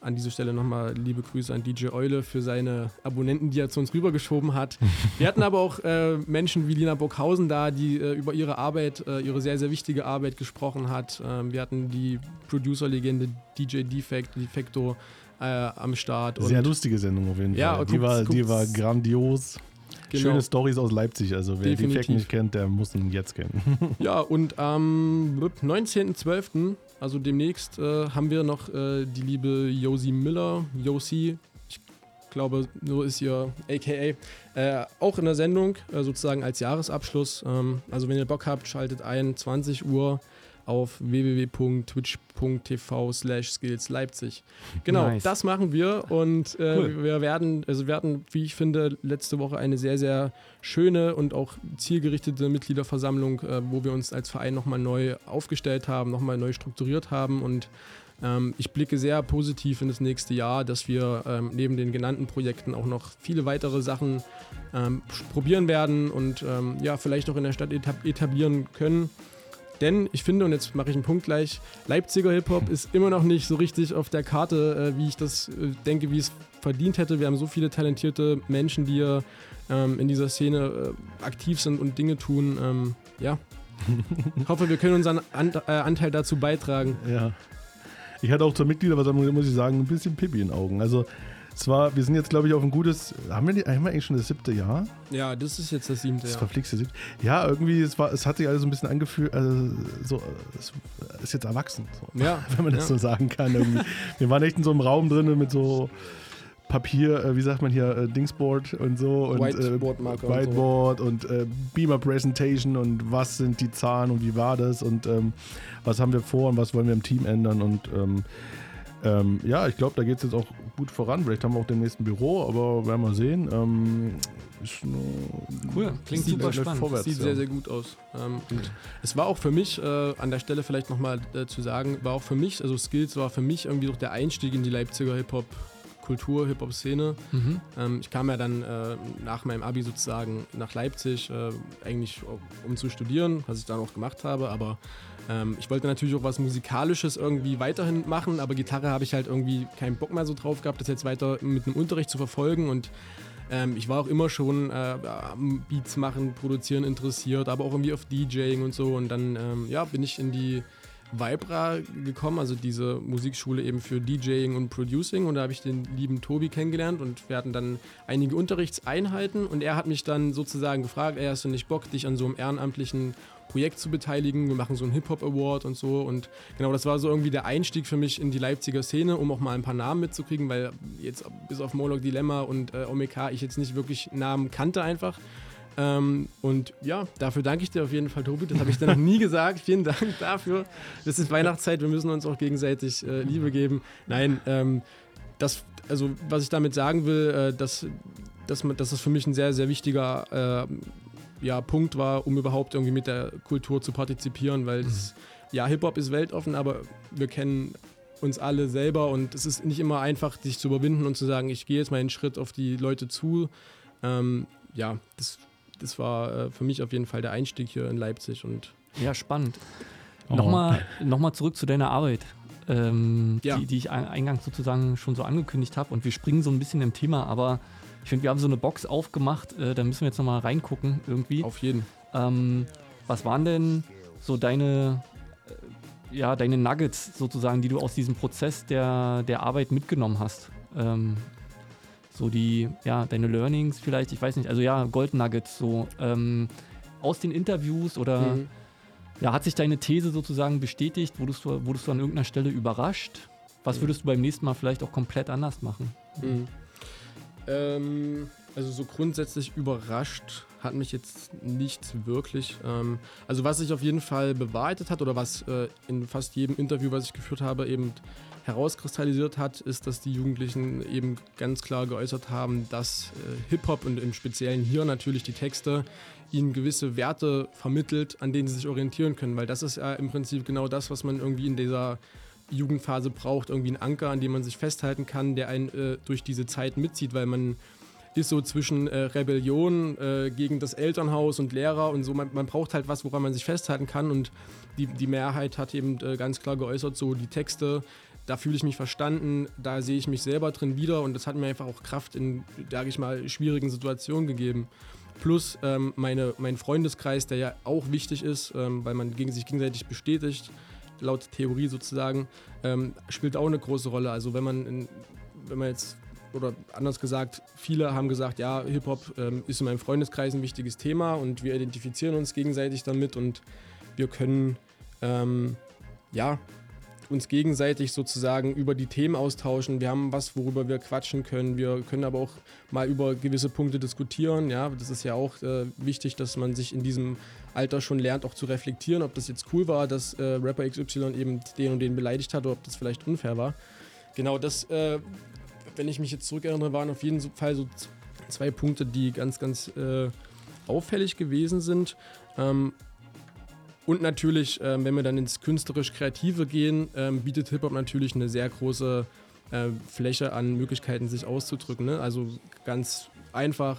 An dieser Stelle nochmal liebe Grüße an DJ Eule für seine Abonnenten, die er zu uns rübergeschoben hat. Wir hatten aber auch äh, Menschen wie Lina Burghausen da, die äh, über ihre Arbeit, äh, ihre sehr, sehr wichtige Arbeit gesprochen hat. Ähm, wir hatten die Producer-Legende DJ Defect, Defecto äh, am Start. Sehr lustige Sendung auf jeden Ja, Fall. Die war, die war grandios. Genau. Schöne Stories aus Leipzig. Also wer Definitiv. nicht kennt, der muss ihn jetzt kennen. [LAUGHS] Ja, und am 19.12., also demnächst, äh, haben wir noch äh, die liebe Josie Miller, Josie, ich glaube, so ist ihr AKA, äh, auch in der Sendung, äh, sozusagen als Jahresabschluss. Ähm, also wenn ihr Bock habt, schaltet ein, 20 Uhr auf www.twitch.tv slash skills Leipzig. Genau, Nice. das machen wir und äh, Cool. wir werden, also wir hatten, wie ich finde, letzte Woche eine sehr, sehr schöne und auch zielgerichtete Mitgliederversammlung, äh, wo wir uns als Verein nochmal neu aufgestellt haben, nochmal neu strukturiert haben und ähm, ich blicke sehr positiv in das nächste Jahr, dass wir ähm, neben den genannten Projekten auch noch viele weitere Sachen ähm, probieren werden und ähm, ja, vielleicht auch in der Stadt etab etablieren können. Denn ich finde, und jetzt mache ich einen Punkt gleich, Leipziger Hip-Hop ist immer noch nicht so richtig auf der Karte, äh, wie ich das äh, denke, wie es verdient hätte. Wir haben so viele talentierte Menschen, die hier ähm, in dieser Szene äh, aktiv sind und Dinge tun. Ähm, ja. Ich hoffe, wir können unseren An äh, Anteil dazu beitragen. Ja. Ich hatte auch zur Mitgliederversammlung, muss ich sagen, ein bisschen Pipi in den Augen. Also, es war, wir sind jetzt, glaube ich, auf ein gutes. Haben wir, die, haben wir eigentlich schon das siebte Jahr? Ja, das ist jetzt das siebte Das Jahr. verflixte siebte. Ja, irgendwie, es, war, es hat sich alles so ein bisschen angefühlt, also, so, äh, es ist jetzt erwachsen. So. Ja, [LAUGHS] Wenn man das ja. so sagen kann. Irgendwie. [LAUGHS] Wir waren echt in so einem Raum drin mit so. Papier, äh, wie sagt man hier, äh, Dingsboard und so und Whiteboard-Marker äh, und so. Whiteboard und, äh, Beamer Presentation und was sind die Zahlen und wie war das und ähm, was haben wir vor und was wollen wir im Team ändern und ähm, ähm, ja, ich glaube, da geht es jetzt auch gut voran. Vielleicht haben wir auch demnächst ein Büro, aber werden wir sehen. Ähm, Cool, klingt Sieht- super spannend. vorwärts, Sieht ja. sehr, sehr gut aus. Ähm, und es war auch für mich, äh, an der Stelle vielleicht nochmal äh, zu sagen, war auch für mich, also Skills war für mich irgendwie doch der Einstieg in die Leipziger Kultur, Hip-Hop-Szene. Mhm. Ähm, ich kam ja dann äh, nach meinem Abi sozusagen nach Leipzig, äh, eigentlich um zu studieren, was ich dann auch gemacht habe, aber ähm, ich wollte natürlich auch was Musikalisches irgendwie weiterhin machen, aber Gitarre habe ich halt irgendwie keinen Bock mehr so drauf gehabt, das jetzt weiter mit einem Unterricht zu verfolgen und ähm, ich war auch immer schon äh, am Beats machen, produzieren interessiert, aber auch irgendwie auf DJing und so und dann ähm, ja, bin ich in die Vibra gekommen, also diese Musikschule eben für DJing und Producing und da habe ich den lieben Tobi kennengelernt und wir hatten dann einige Unterrichtseinheiten und er hat mich dann sozusagen gefragt, ey, hast du nicht Bock, dich an so einem ehrenamtlichen Projekt zu beteiligen? Wir machen so einen Hip-Hop-Award und so und genau, das war so irgendwie der Einstieg für mich in die Leipziger Szene, um auch mal ein paar Namen mitzukriegen, weil jetzt bis auf Moloch Dilemma und äh, Omeka ich jetzt nicht wirklich Namen kannte einfach. Ähm, und ja, dafür danke ich dir auf jeden Fall, Tobi. Das habe ich dir noch nie [LAUGHS] gesagt. Vielen Dank dafür. Das ist Weihnachtszeit, wir müssen uns auch gegenseitig äh, Liebe geben. Nein, ähm, das, also was ich damit sagen will, äh, dass, dass, man, dass das für mich ein sehr, sehr wichtiger äh, ja, Punkt war, um überhaupt irgendwie mit der Kultur zu partizipieren, weil das, ja, Hip-Hop ist weltoffen, aber wir kennen uns alle selber und es ist nicht immer einfach, sich zu überwinden und zu sagen, ich gehe jetzt mal einen Schritt auf die Leute zu. Ähm, ja, das das war äh, für mich auf jeden Fall der Einstieg hier in Leipzig. Und Ja, spannend. Oh. Nochmal noch mal zurück zu deiner Arbeit, ähm, Ja. die, die ich ein- eingangs sozusagen schon so angekündigt habe. Und wir springen so ein bisschen im Thema, aber ich finde, wir haben so eine Box aufgemacht, äh, da müssen wir jetzt nochmal reingucken irgendwie. Auf jeden. Ähm, was waren denn so deine, äh, ja, deine Nuggets sozusagen, die du aus diesem Prozess der, der Arbeit mitgenommen hast? Ähm, so die, ja, deine Learnings vielleicht, ich weiß nicht, also ja, Gold Nuggets, so ähm, aus den Interviews oder Mhm. ja, hat sich deine These sozusagen bestätigt? Wurdest du, wurdest du an irgendeiner Stelle überrascht? Was würdest du beim nächsten Mal vielleicht auch komplett anders machen? Mhm. Ähm, also so grundsätzlich überrascht hat mich jetzt nicht wirklich. Ähm, also was sich auf jeden Fall bewahrheitet hat oder was äh, in fast jedem Interview, was ich geführt habe, eben herauskristallisiert hat, ist, dass die Jugendlichen eben ganz klar geäußert haben, dass äh, Hip-Hop und im Speziellen hier natürlich die Texte ihnen gewisse Werte vermittelt, an denen sie sich orientieren können, weil das ist ja im Prinzip genau das, was man irgendwie in dieser Jugendphase braucht, irgendwie einen Anker, an dem man sich festhalten kann, der einen äh, durch diese Zeit mitzieht, weil man ist so zwischen äh, Rebellion äh, gegen das Elternhaus und Lehrer und so. Man, man braucht halt was, woran man sich festhalten kann. Und die, die Mehrheit hat eben äh, ganz klar geäußert, so die Texte, da fühle ich mich verstanden, da sehe ich mich selber drin wieder und das hat mir einfach auch Kraft in, sage ich mal, schwierigen Situationen gegeben. Plus ähm, meine, mein Freundeskreis, der ja auch wichtig ist, ähm, weil man gegen sich gegenseitig bestätigt, laut Theorie sozusagen, ähm, spielt auch eine große Rolle. Also wenn man, in, wenn man jetzt, oder anders gesagt, viele haben gesagt, ja, Hip-Hop ähm, ist in meinem Freundeskreis ein wichtiges Thema und wir identifizieren uns gegenseitig damit und wir können, ähm, ja, uns gegenseitig sozusagen über die Themen austauschen. Wir haben was, worüber wir quatschen können. Wir können aber auch mal über gewisse Punkte diskutieren. Ja, das ist ja auch äh, wichtig, dass man sich in diesem Alter schon lernt, auch zu reflektieren, ob das jetzt cool war, dass äh, Rapper XY eben den und den beleidigt hat oder ob das vielleicht unfair war. Genau, das, äh, wenn ich mich jetzt zurückerinnere, waren auf jeden Fall so zwei Punkte, die ganz, ganz äh, auffällig gewesen sind. Ähm, und natürlich, ähm, wenn wir dann ins künstlerisch-kreative gehen, ähm, bietet Hip-Hop natürlich eine sehr große äh, Fläche an Möglichkeiten, sich auszudrücken. Ne? Also ganz einfach,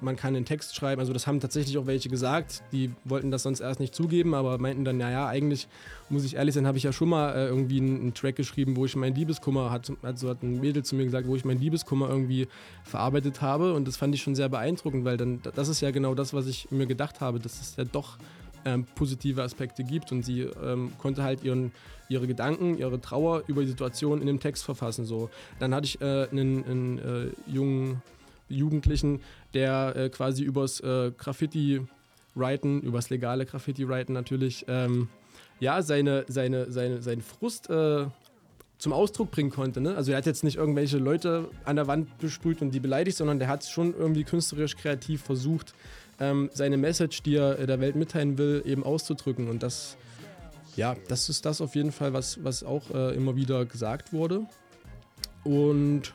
man kann einen Text schreiben. Also das haben tatsächlich auch welche gesagt, die wollten das sonst erst nicht zugeben, aber meinten dann, naja, eigentlich muss ich ehrlich sein, habe ich ja schon mal äh, irgendwie einen, einen Track geschrieben, wo ich meinen Liebeskummer, hat, also hat ein Mädel zu mir gesagt, wo ich meinen Liebeskummer irgendwie verarbeitet habe und das fand ich schon sehr beeindruckend, weil dann, das ist ja genau das, was ich mir gedacht habe, dass es ja doch ähm, positive Aspekte gibt und sie ähm, konnte halt ihren, ihre Gedanken, ihre Trauer über die Situation in dem Text verfassen. So. Dann hatte ich äh, einen, einen äh, jungen Jugendlichen, der äh, quasi übers äh, Graffiti-Writen, übers legale Graffiti-Writen natürlich, ähm, ja, seine, seine, seine, seinen Frust äh, zum Ausdruck bringen konnte. Ne? Also er hat jetzt nicht irgendwelche Leute an der Wand besprüht und die beleidigt, sondern der hat schon irgendwie künstlerisch kreativ versucht, ähm, seine Message, die er äh, der Welt mitteilen will, eben auszudrücken. Und das, ja, das ist das auf jeden Fall, was, was auch äh, immer wieder gesagt wurde. Und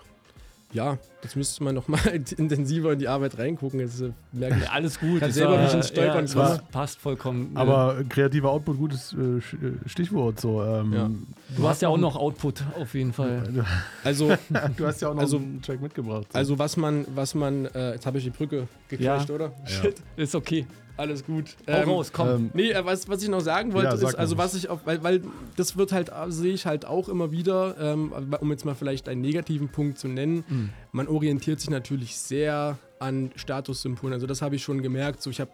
Ja, das müsste man noch mal [LAUGHS] intensiver in die Arbeit reingucken. Jetzt äh, merke ich Ja, alles gut. Kann selber war- nicht ins Stolpern ja, war- passt vollkommen. Aber kreativer Output, gutes äh, äh, Stichwort. So, ähm, Ja. du hast ja auch noch Output auf jeden Fall. [LAUGHS] Also, [LAUGHS] du hast ja auch noch also- einen Track mitgebracht. so. also was man, was man, äh, jetzt habe ich die Brücke gecrashed, Ja. oder? Ja. Shit, Ist okay. Alles gut. Hau raus, komm. ähm, Nee, äh, was, was ich noch sagen wollte, Ja, sag ist, also was ich auf, weil, weil das wird halt, äh, sehe ich halt auch immer wieder, ähm, um jetzt mal vielleicht einen negativen Punkt zu nennen, Mhm. man orientiert sich natürlich sehr an Statussymbolen. Also das habe ich schon gemerkt. So, ich habe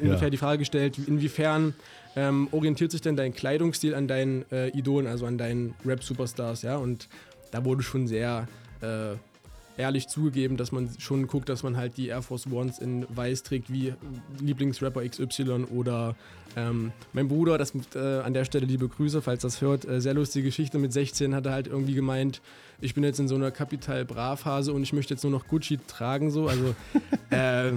ungefähr Ja. die Frage gestellt, inwiefern ähm, orientiert sich denn dein Kleidungsstil an deinen äh, Idolen, also an deinen Rap-Superstars, ja? Und da wurde schon sehr äh, ehrlich zugegeben, dass man schon guckt, dass man halt die Air Force Ones in weiß trägt, wie Lieblingsrapper XY oder ähm, mein Bruder, das äh, an der Stelle liebe Grüße, falls das hört, äh, sehr lustige Geschichte. Mit 16 hat er halt irgendwie gemeint, ich bin jetzt in so einer Kapital Bra Phase und ich möchte jetzt nur noch Gucci tragen, so. Also, [LAUGHS] äh,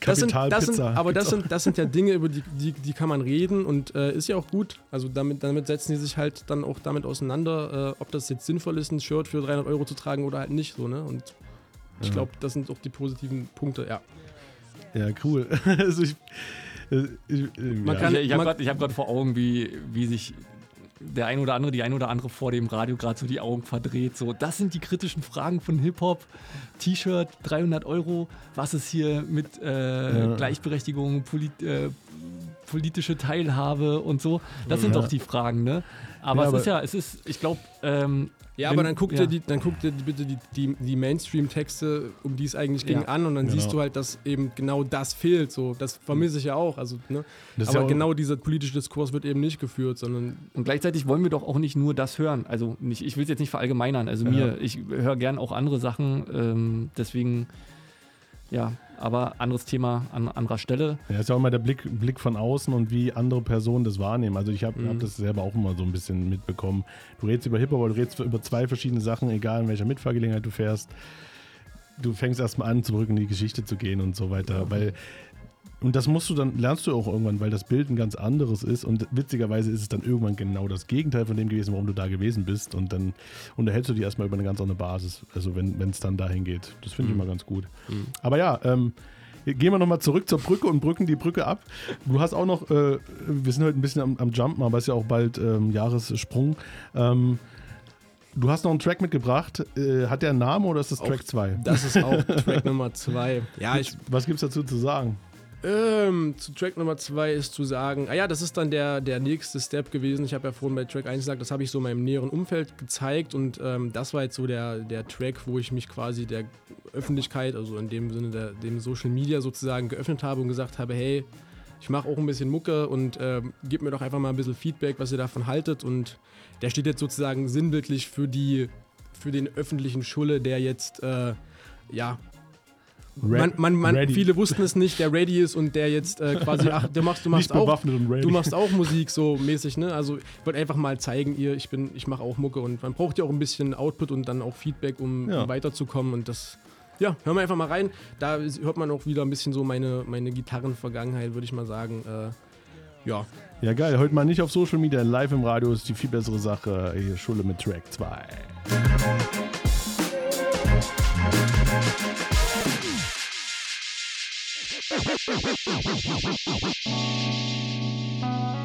das sind, das sind, aber das sind, das sind ja Dinge, über die, die, die kann man reden und äh, ist ja auch gut. Also damit, damit setzen die sich halt dann auch damit auseinander, äh, ob das jetzt sinnvoll ist, ein Shirt für 300 Euro zu tragen oder halt nicht, so, ne? Und ich glaube, das sind auch die positiven Punkte, ja. ja, cool. [LAUGHS] also ich, Man kann- ich ich habe gerade hab grad vor Augen, wie, wie sich der ein oder andere, die ein oder andere vor dem Radio gerade so die Augen verdreht. So, das sind die kritischen Fragen von Hip-Hop. T-Shirt, 300 Euro. Was ist hier mit äh, Ja. Gleichberechtigung, polit, äh, politische Teilhabe und so? Das sind Ja. doch die Fragen, ne? Aber Ja, es aber- ist ja, es ist, ich glaube, ähm, Ja, aber dann guck, ja. dir, die, dann guck dir bitte die, die, die Mainstream-Texte, um die es eigentlich ging, Ja. an und dann Genau. siehst du halt, dass eben genau das fehlt. So. Das vermisse ich ja auch. Also, ne? Das Aber ja auch- genau dieser politische Diskurs wird eben nicht geführt, sondern Und gleichzeitig wollen wir doch auch nicht nur das hören. Also nicht, ich will es jetzt nicht verallgemeinern. Also mir, ich höre gern auch andere Sachen. Ähm, deswegen, ja, aber anderes Thema an anderer Stelle. Ja, ist ja auch immer der Blick, Blick von außen und wie andere Personen das wahrnehmen. Also ich habe Mhm. hab das selber auch immer so ein bisschen mitbekommen. Du redest über Hip-Hop, aber du redest über zwei verschiedene Sachen, egal in welcher Mitfahrgelegenheit du fährst. Du fängst erstmal an, zurück in die Geschichte zu gehen und so weiter. Weil, und das musst du dann, lernst du auch irgendwann, weil das Bild ein ganz anderes ist. Und witzigerweise ist es dann irgendwann genau das Gegenteil von dem gewesen, warum du da gewesen bist. Und dann unterhältst du die erstmal über eine ganz andere Basis. Also wenn es dann dahin geht. Das finde ich Mhm. immer ganz gut. Aber ja, ähm, Gehen wir nochmal zurück zur Brücke und brücken die Brücke ab. Du hast auch noch, äh, wir sind heute ein bisschen am, am Jumpen, aber es ist ja auch bald ähm, Jahressprung. Ähm, du hast noch einen Track mitgebracht. Äh, hat der einen Namen oder ist das Track 2? das ist auch [LAUGHS] Track Nummer zwei. Ja, ich, Was gibt es dazu zu sagen? Ähm, zu Track Nummer 2 ist zu sagen, ah ja, das ist dann der, der nächste Step gewesen. Ich habe ja vorhin bei Track 1 gesagt, das habe ich so meinem näheren Umfeld gezeigt und ähm, das war jetzt so der, der Track, wo ich mich quasi der Öffentlichkeit, also in dem Sinne der, dem Social Media sozusagen geöffnet habe und gesagt habe, hey, ich mache auch ein bisschen Mucke und ähm, gebt mir doch einfach mal ein bisschen Feedback, was ihr davon haltet und der steht jetzt sozusagen sinnbildlich für die, für den öffentlichen Schulle, der jetzt, äh, ja, man, man, man, viele wussten es nicht, der ready ist und der jetzt äh, quasi, [LAUGHS] ach, du machst, du machst auch, du machst auch [LAUGHS] Musik so mäßig, ne? Also ich wollte einfach mal zeigen, ihr, ich bin, ich mache auch Mucke und man braucht ja auch ein bisschen Output und dann auch Feedback, um, Ja. um weiterzukommen und das, ja, hören wir einfach mal rein. Da hört man auch wieder ein bisschen so meine, meine Gitarrenvergangenheit, würde ich mal sagen. Äh, ja, Ja, geil. Heute mal nicht auf Social Media, live im Radio ist die viel bessere Sache. Hier Schule mit Track 2. Thank you.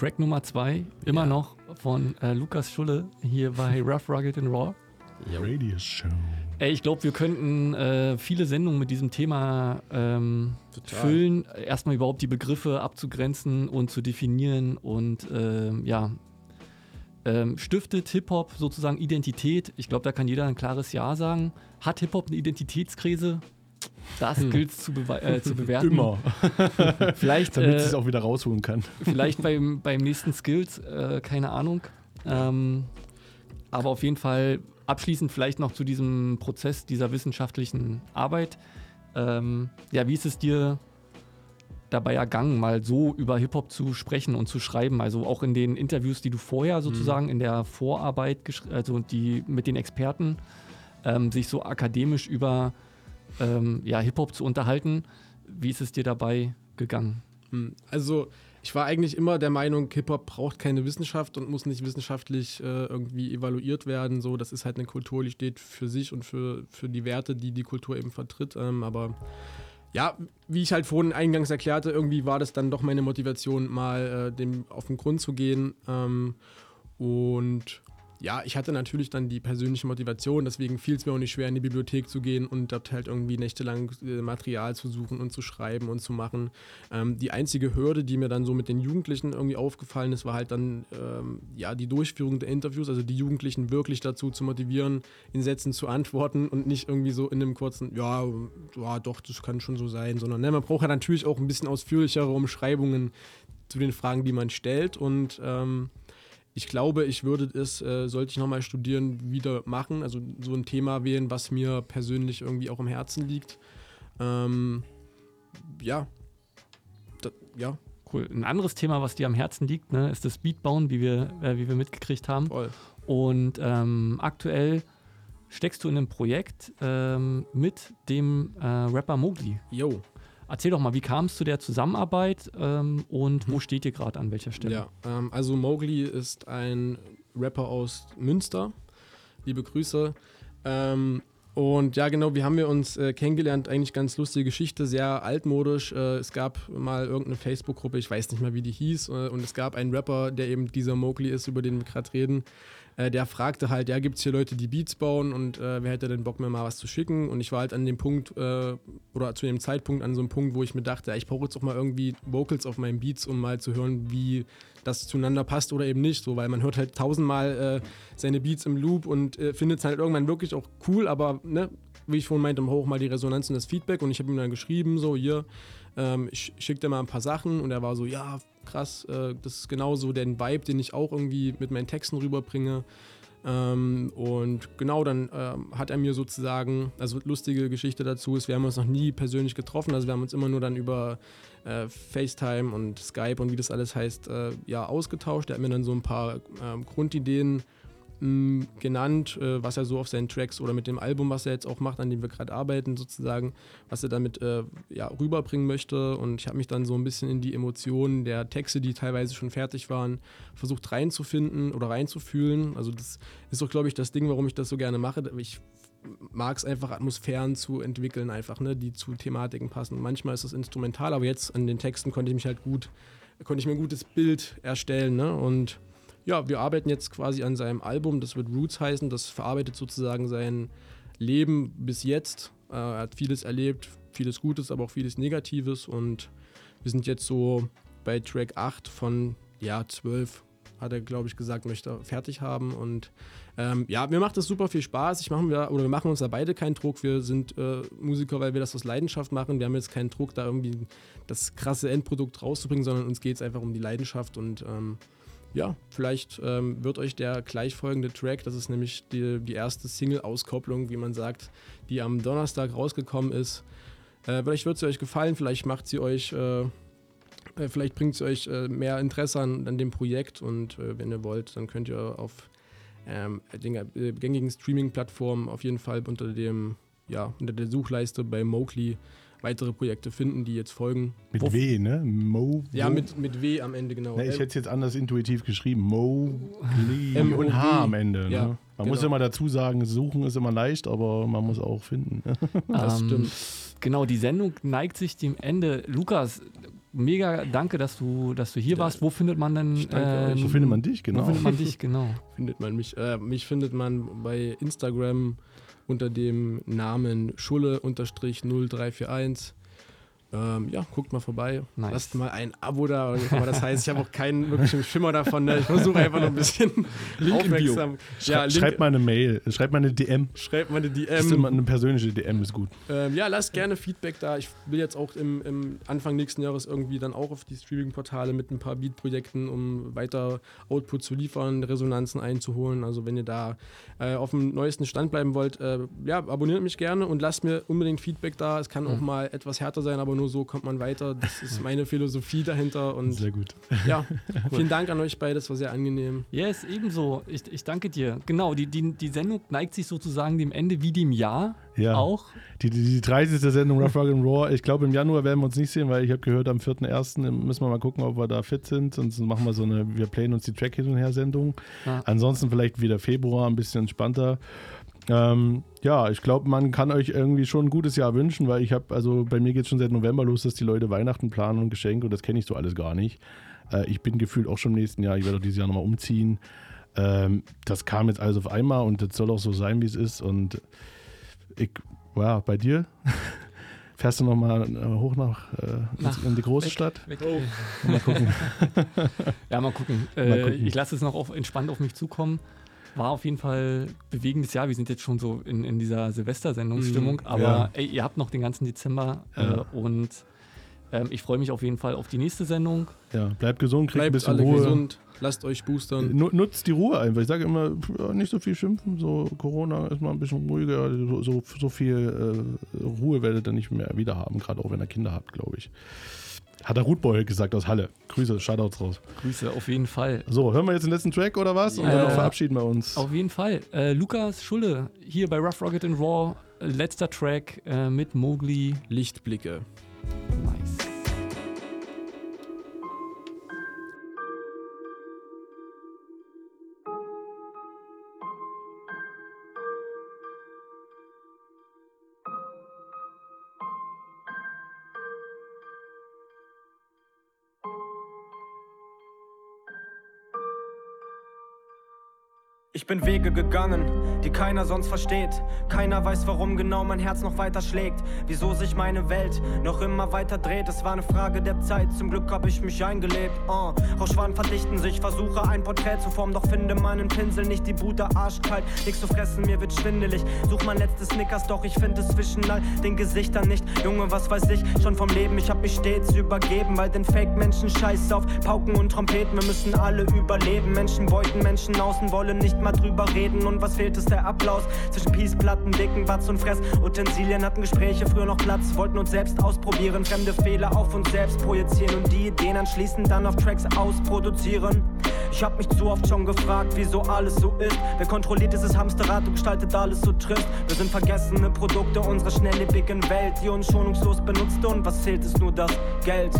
Track Nummer zwei, immer Ja. noch von äh, Lukas Schulle hier bei [LAUGHS] Rough, Rugged and Raw. Radio Show. Ey, ich glaube, wir könnten äh, viele Sendungen mit diesem Thema ähm, füllen. Erstmal überhaupt die Begriffe abzugrenzen und zu definieren und ähm, ja. Ähm, stiftet Hip-Hop sozusagen Identität? Ich glaube, da kann jeder ein klares Ja sagen. Hat Hip-Hop eine Identitätskrise? Das Hm. gilt zu, äh, zu bewerten. Immer. [LAUGHS] Vielleicht, Damit äh, sie es auch wieder rausholen kann. Vielleicht [LAUGHS] beim, beim nächsten Skills, äh, keine Ahnung. Ähm, aber auf jeden Fall abschließend vielleicht noch zu diesem Prozess dieser wissenschaftlichen Arbeit. Ähm, ja, wie ist es dir dabei ergangen, mal so über Hip-Hop zu sprechen und zu schreiben? Also auch in den Interviews, die du vorher sozusagen in der Vorarbeit, also die mit den Experten, ähm, sich so akademisch über ähm, ja, Hip-Hop zu unterhalten. Wie ist es dir dabei gegangen? Hm, Also, ich war eigentlich immer der Meinung, Hip-Hop braucht keine Wissenschaft und muss nicht wissenschaftlich äh, irgendwie evaluiert werden. So, das ist halt eine Kultur, die steht für sich und für, für die Werte, die die Kultur eben vertritt. Ähm, aber ja, wie ich halt vorhin eingangs erklärte, irgendwie war das dann doch meine Motivation, mal äh, dem auf den Grund zu gehen. Ähm, und ja, ich hatte natürlich dann die persönliche Motivation, deswegen fiel es mir auch nicht schwer, in die Bibliothek zu gehen und dort halt irgendwie nächtelang äh, Material zu suchen und zu schreiben und zu machen. Ähm, die einzige Hürde, die mir dann so mit den Jugendlichen irgendwie aufgefallen ist, war halt dann ähm, ja die Durchführung der Interviews, also die Jugendlichen wirklich dazu zu motivieren, in Sätzen zu antworten und nicht irgendwie so in einem kurzen, ja, ja doch, das kann schon so sein, sondern ne, man braucht ja natürlich auch ein bisschen ausführlichere Umschreibungen zu den Fragen, die man stellt und ähm, ich glaube, ich würde es, äh, sollte ich nochmal studieren, wieder machen. Also so ein Thema wählen, was mir persönlich irgendwie auch am Herzen liegt. Ähm, ja. Da, ja. Cool. Ein anderes Thema, was dir am Herzen liegt, ne, ist das Beatbauen, wie wir, äh, wie wir mitgekriegt haben. Voll. Und ähm, aktuell steckst du in einem Projekt ähm, mit dem äh, Rapper Mowgli. Yo. Erzähl doch mal, wie kam es zu der Zusammenarbeit ähm, und wo steht ihr gerade an welcher Stelle? Ja, ähm, also Mowgli ist ein Rapper aus Münster. Liebe Grüße. Ähm, und ja, genau, wie haben wir uns äh, kennengelernt? Eigentlich ganz lustige Geschichte, sehr altmodisch. Äh, es gab mal irgendeine Facebook-Gruppe, ich weiß nicht mehr, wie die hieß. Äh, und es gab einen Rapper, der eben dieser Mowgli ist, über den wir gerade reden. Äh, der fragte halt, ja, gibt es hier Leute, die Beats bauen und äh, wer hätte denn Bock, mir mal was zu schicken? Und ich war halt an dem Punkt, äh, oder zu dem Zeitpunkt an so einem Punkt, wo ich mir dachte, ja, ich brauche jetzt auch mal irgendwie Vocals auf meinen Beats, um mal zu hören, wie das zueinander passt oder eben nicht. So, weil man hört halt tausendmal äh, seine Beats im Loop und äh, findet es halt irgendwann wirklich auch cool, aber ne, wie ich vorhin meinte, hoch mal die Resonanz und das Feedback und ich habe ihm dann geschrieben, so hier, ähm, ich schick dir mal ein paar Sachen und er war so, ja, krass, äh, das ist genauso der Vibe, den ich auch irgendwie mit meinen Texten rüberbringe. Ähm, und genau dann ähm, hat er mir sozusagen, also lustige Geschichte dazu ist, wir haben uns noch nie persönlich getroffen, also wir haben uns immer nur dann über äh, FaceTime und Skype und wie das alles heißt, äh, ja, ausgetauscht. Er hat mir dann so ein paar ähm, Grundideen mh, genannt, äh, was er so auf seinen Tracks oder mit dem Album, was er jetzt auch macht, an dem wir gerade arbeiten, sozusagen, was er damit äh, ja, rüberbringen möchte. Und ich habe mich dann so ein bisschen in die Emotionen der Texte, die teilweise schon fertig waren, versucht reinzufinden oder reinzufühlen. Also das ist auch, glaube ich, das Ding, warum ich das so gerne mache. Ich mag es einfach, Atmosphären zu entwickeln, einfach, ne, die zu Thematiken passen. Manchmal ist das instrumental, aber jetzt an den Texten konnte ich mich halt gut, konnte ich mir ein gutes Bild erstellen, ne? Und ja, wir arbeiten jetzt quasi an seinem Album, das wird Roots heißen, das verarbeitet sozusagen sein Leben bis jetzt. Äh, er hat vieles erlebt, vieles Gutes, aber auch vieles Negatives und wir sind jetzt so bei Track 8 von, ja, 12, hat er, glaube ich, gesagt, möchte er fertig haben und ähm, ja, mir macht das super viel Spaß. Ich machen wir, oder wir machen uns da beide keinen Druck. Wir sind äh, Musiker, weil wir das aus Leidenschaft machen. Wir haben jetzt keinen Druck, da irgendwie das krasse Endprodukt rauszubringen, sondern uns geht es einfach um die Leidenschaft und ähm, ja, vielleicht ähm, wird euch der gleichfolgende Track, das ist nämlich die, die erste Single-Auskopplung, wie man sagt, die am Donnerstag rausgekommen ist. Äh, vielleicht wird sie euch gefallen, vielleicht macht sie euch, äh, äh, vielleicht bringt sie euch äh, mehr Interesse an, an dem Projekt und äh, wenn ihr wollt, dann könnt ihr auf ähm, den äh, gängigen Streaming-Plattformen auf jeden Fall unter dem, ja, unter der Suchleiste bei Mowgli weitere Projekte finden, die jetzt folgen. Mit W, ne? Mo. Ja, Wo- mit, mit W am Ende, genau. Ne, ich hätte es jetzt anders intuitiv geschrieben. Mowgli M-O-G. und H am Ende. Ja, ne? Man muss genau. immer dazu sagen, suchen ist immer leicht, aber man muss auch finden. [LAUGHS] Das Ähm, stimmt. Genau, die Sendung neigt sich dem Ende. Lukas, mega danke, dass du, dass du hier warst. Wo findet man denn. euch. Wo findet man dich, genau? Wo findet man [LAUGHS] dich, genau? findet man mich. Äh, mich findet man bei Instagram unter dem Namen Schulle-0341. Ähm, ja, guckt mal vorbei. Nice. Lasst mal ein Abo da. Aber das heißt, ich habe auch keinen wirklichen Schimmer davon. Ne? Ich versuche einfach nur ein bisschen [LAUGHS] Link aufmerksam. Schrei Link- schreibt mal eine Mail, schreibt mal eine DM. Schreibt mal eine Das ist immer DM. eine persönliche DM ist gut. Ähm, ja, lasst gerne Feedback da. Ich will jetzt auch im, im Anfang nächsten Jahres irgendwie dann auch auf die Streaming-Portale mit ein paar Beat-Projekten, um weiter Output zu liefern, Resonanzen einzuholen. Also wenn ihr da äh, auf dem neuesten Stand bleiben wollt, äh, ja, abonniert mich gerne und lasst mir unbedingt Feedback da. Es kann auch Mhm. mal etwas härter sein, aber nur so kommt man weiter. Das ist [LAUGHS] meine Philosophie dahinter. Und Sehr gut. ja, [LAUGHS] vielen Dank an euch beide, das war sehr angenehm. Yes, ebenso. Ich, ich danke dir. Genau, die, die, die Sendung neigt sich sozusagen dem Ende wie dem Jahr Ja. auch. Die, die, die 30. Sendung Rough Rock and Raw. Ich glaube, im Januar werden wir uns nicht sehen, weil ich habe gehört, am 4.1. müssen wir mal gucken, ob wir da fit sind. Sonst machen wir so eine, wir playen uns die Track hin und her Sendung. Ja. Ansonsten vielleicht wieder Februar, ein bisschen entspannter. Ähm, ja, ich glaube, man kann euch irgendwie schon ein gutes Jahr wünschen, weil ich habe, also bei mir geht es schon seit November los, dass die Leute Weihnachten planen und Geschenke und das kenne ich so alles gar nicht. Äh, ich bin gefühlt auch schon im nächsten Jahr, ich werde auch dieses Jahr nochmal umziehen. Ähm, das kam jetzt alles auf einmal und das soll auch so sein, wie es ist. Und ich, ja, bei dir? [LAUGHS] Fährst du nochmal hoch nach, äh, Nach- in die große weg, Stadt? weg. Mal gucken. [LAUGHS] ja, mal gucken. Mal Äh, gucken. Ich lasse es noch auf, entspannt auf mich zukommen. War auf jeden Fall bewegendes Jahr. Wir sind jetzt schon so in, in dieser Silvestersendungsstimmung. Mhm. aber Ja. ey, ihr habt noch den ganzen Dezember. Ja. Äh, und ähm, ich freue mich auf jeden Fall auf die nächste Sendung. Ja, bleibt gesund, kriegt ein Bleibt bisschen alle Ruhe. gesund, lasst euch boostern. Nu- Nutzt die Ruhe einfach. Ich sage immer, nicht so viel schimpfen. So Corona ist mal ein bisschen ruhiger. So, so, so viel äh, Ruhe werdet ihr nicht mehr wieder haben, gerade auch wenn ihr Kinder habt, glaube ich. Hat der Rootboy gesagt aus Halle. Grüße, Shoutouts raus. Grüße auf jeden Fall. So, hören wir jetzt den letzten Track oder was? Und Ja. dann verabschieden wir uns. Auf jeden Fall. Äh, Lukas Schulle hier bei Rough Rocket and Raw. Äh, Letzter Track äh, mit Mowgli. Lichtblicke. Bin Wege gegangen, die keiner sonst versteht. Keiner weiß, warum genau mein Herz noch weiter schlägt. Wieso sich meine Welt noch immer weiter dreht. Es war eine Frage der Zeit, zum Glück hab ich mich eingelebt. Uh, Rauschwaden verdichten sich, versuche ein Porträt zu formen, doch finde meinen Pinsel nicht die Bude arschkalt. Nichts zu fressen, mir wird schwindelig. Such mein letztes Snickers, doch ich finde es zwischen all den Gesichtern nicht. Junge, was weiß ich schon vom Leben? Ich hab mich stets übergeben, weil den Fake-Menschen scheiß auf Pauken und Trompeten. Wir müssen alle überleben. Menschen beuten Menschen außen, wollen nicht mal drüber reden. Und was fehlt, ist der Applaus zwischen Peace-Platten, dicken Batz und Fressutensilien. Hatten Gespräche früher noch Platz, wollten uns selbst ausprobieren. Fremde Fehler auf uns selbst projizieren und die Ideen anschließend dann auf Tracks ausproduzieren. Ich hab mich zu oft schon gefragt, wieso alles so ist. Wer kontrolliert dieses Hamsterrad und gestaltet alles so trist? Wir sind vergessene Produkte unserer schnelllebigen Welt, die uns schonungslos benutzt und was zählt ist nur das Geld.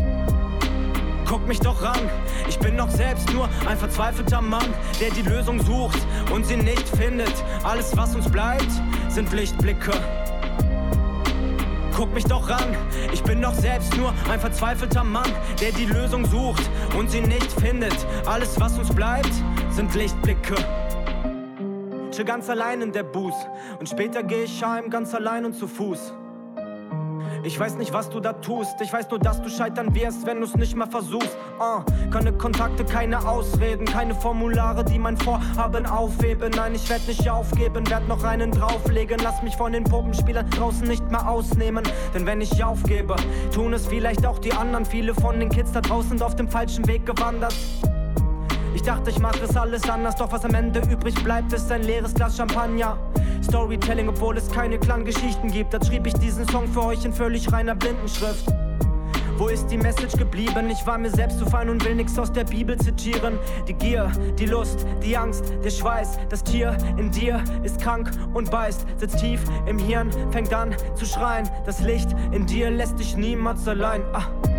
Guck mich doch ran, ich bin doch selbst nur ein verzweifelter Mann, der die Lösung sucht und sie nicht findet. Alles, was uns bleibt, sind Lichtblicke. Guck mich doch ran, ich bin doch selbst nur ein verzweifelter Mann, der die Lösung sucht und sie nicht findet. Alles, was uns bleibt, sind Lichtblicke. Chill ganz allein in der Booth und später geh ich heim ganz allein und zu Fuß. Ich weiß nicht, was du da tust. Ich weiß nur, dass du scheitern wirst, wenn du's nicht mal versuchst. Uh, keine Kontakte, keine Ausreden, keine Formulare, die mein Vorhaben aufheben. Nein, ich werd nicht aufgeben, werd noch einen drauflegen. Lass mich von den Puppenspielern draußen nicht mehr ausnehmen. Denn wenn ich aufgebe, tun es vielleicht auch die anderen. Viele von den Kids da draußen sind auf dem falschen Weg gewandert. Ich dachte, ich mache es alles anders, doch was am Ende übrig bleibt, ist ein leeres Glas Champagner. Storytelling, obwohl es keine Klanggeschichten gibt. Da schrieb ich diesen Song für euch in völlig reiner Blindenschrift. Wo ist die Message geblieben? Ich war mir selbst zu fein und will nix aus der Bibel zitieren. Die Gier, die Lust, die Angst, der Schweiß, das Tier in dir ist krank und beißt, sitzt tief im Hirn, fängt an zu schreien. Das Licht in dir lässt dich niemals allein. Ah.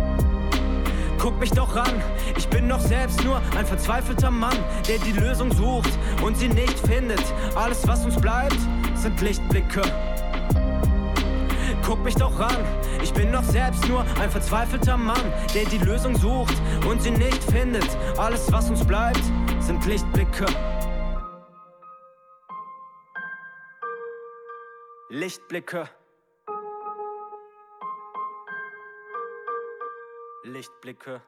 Guck mich doch ran, ich bin doch selbst nur ein verzweifelter Mann, der die Lösung sucht und sie nicht findet. Alles, was uns bleibt, sind Lichtblicke. Guck mich doch an, ich bin doch selbst nur ein verzweifelter Mann, der die Lösung sucht und sie nicht findet. Alles, was uns bleibt, sind Lichtblicke. Lichtblicke. Lichtblicke.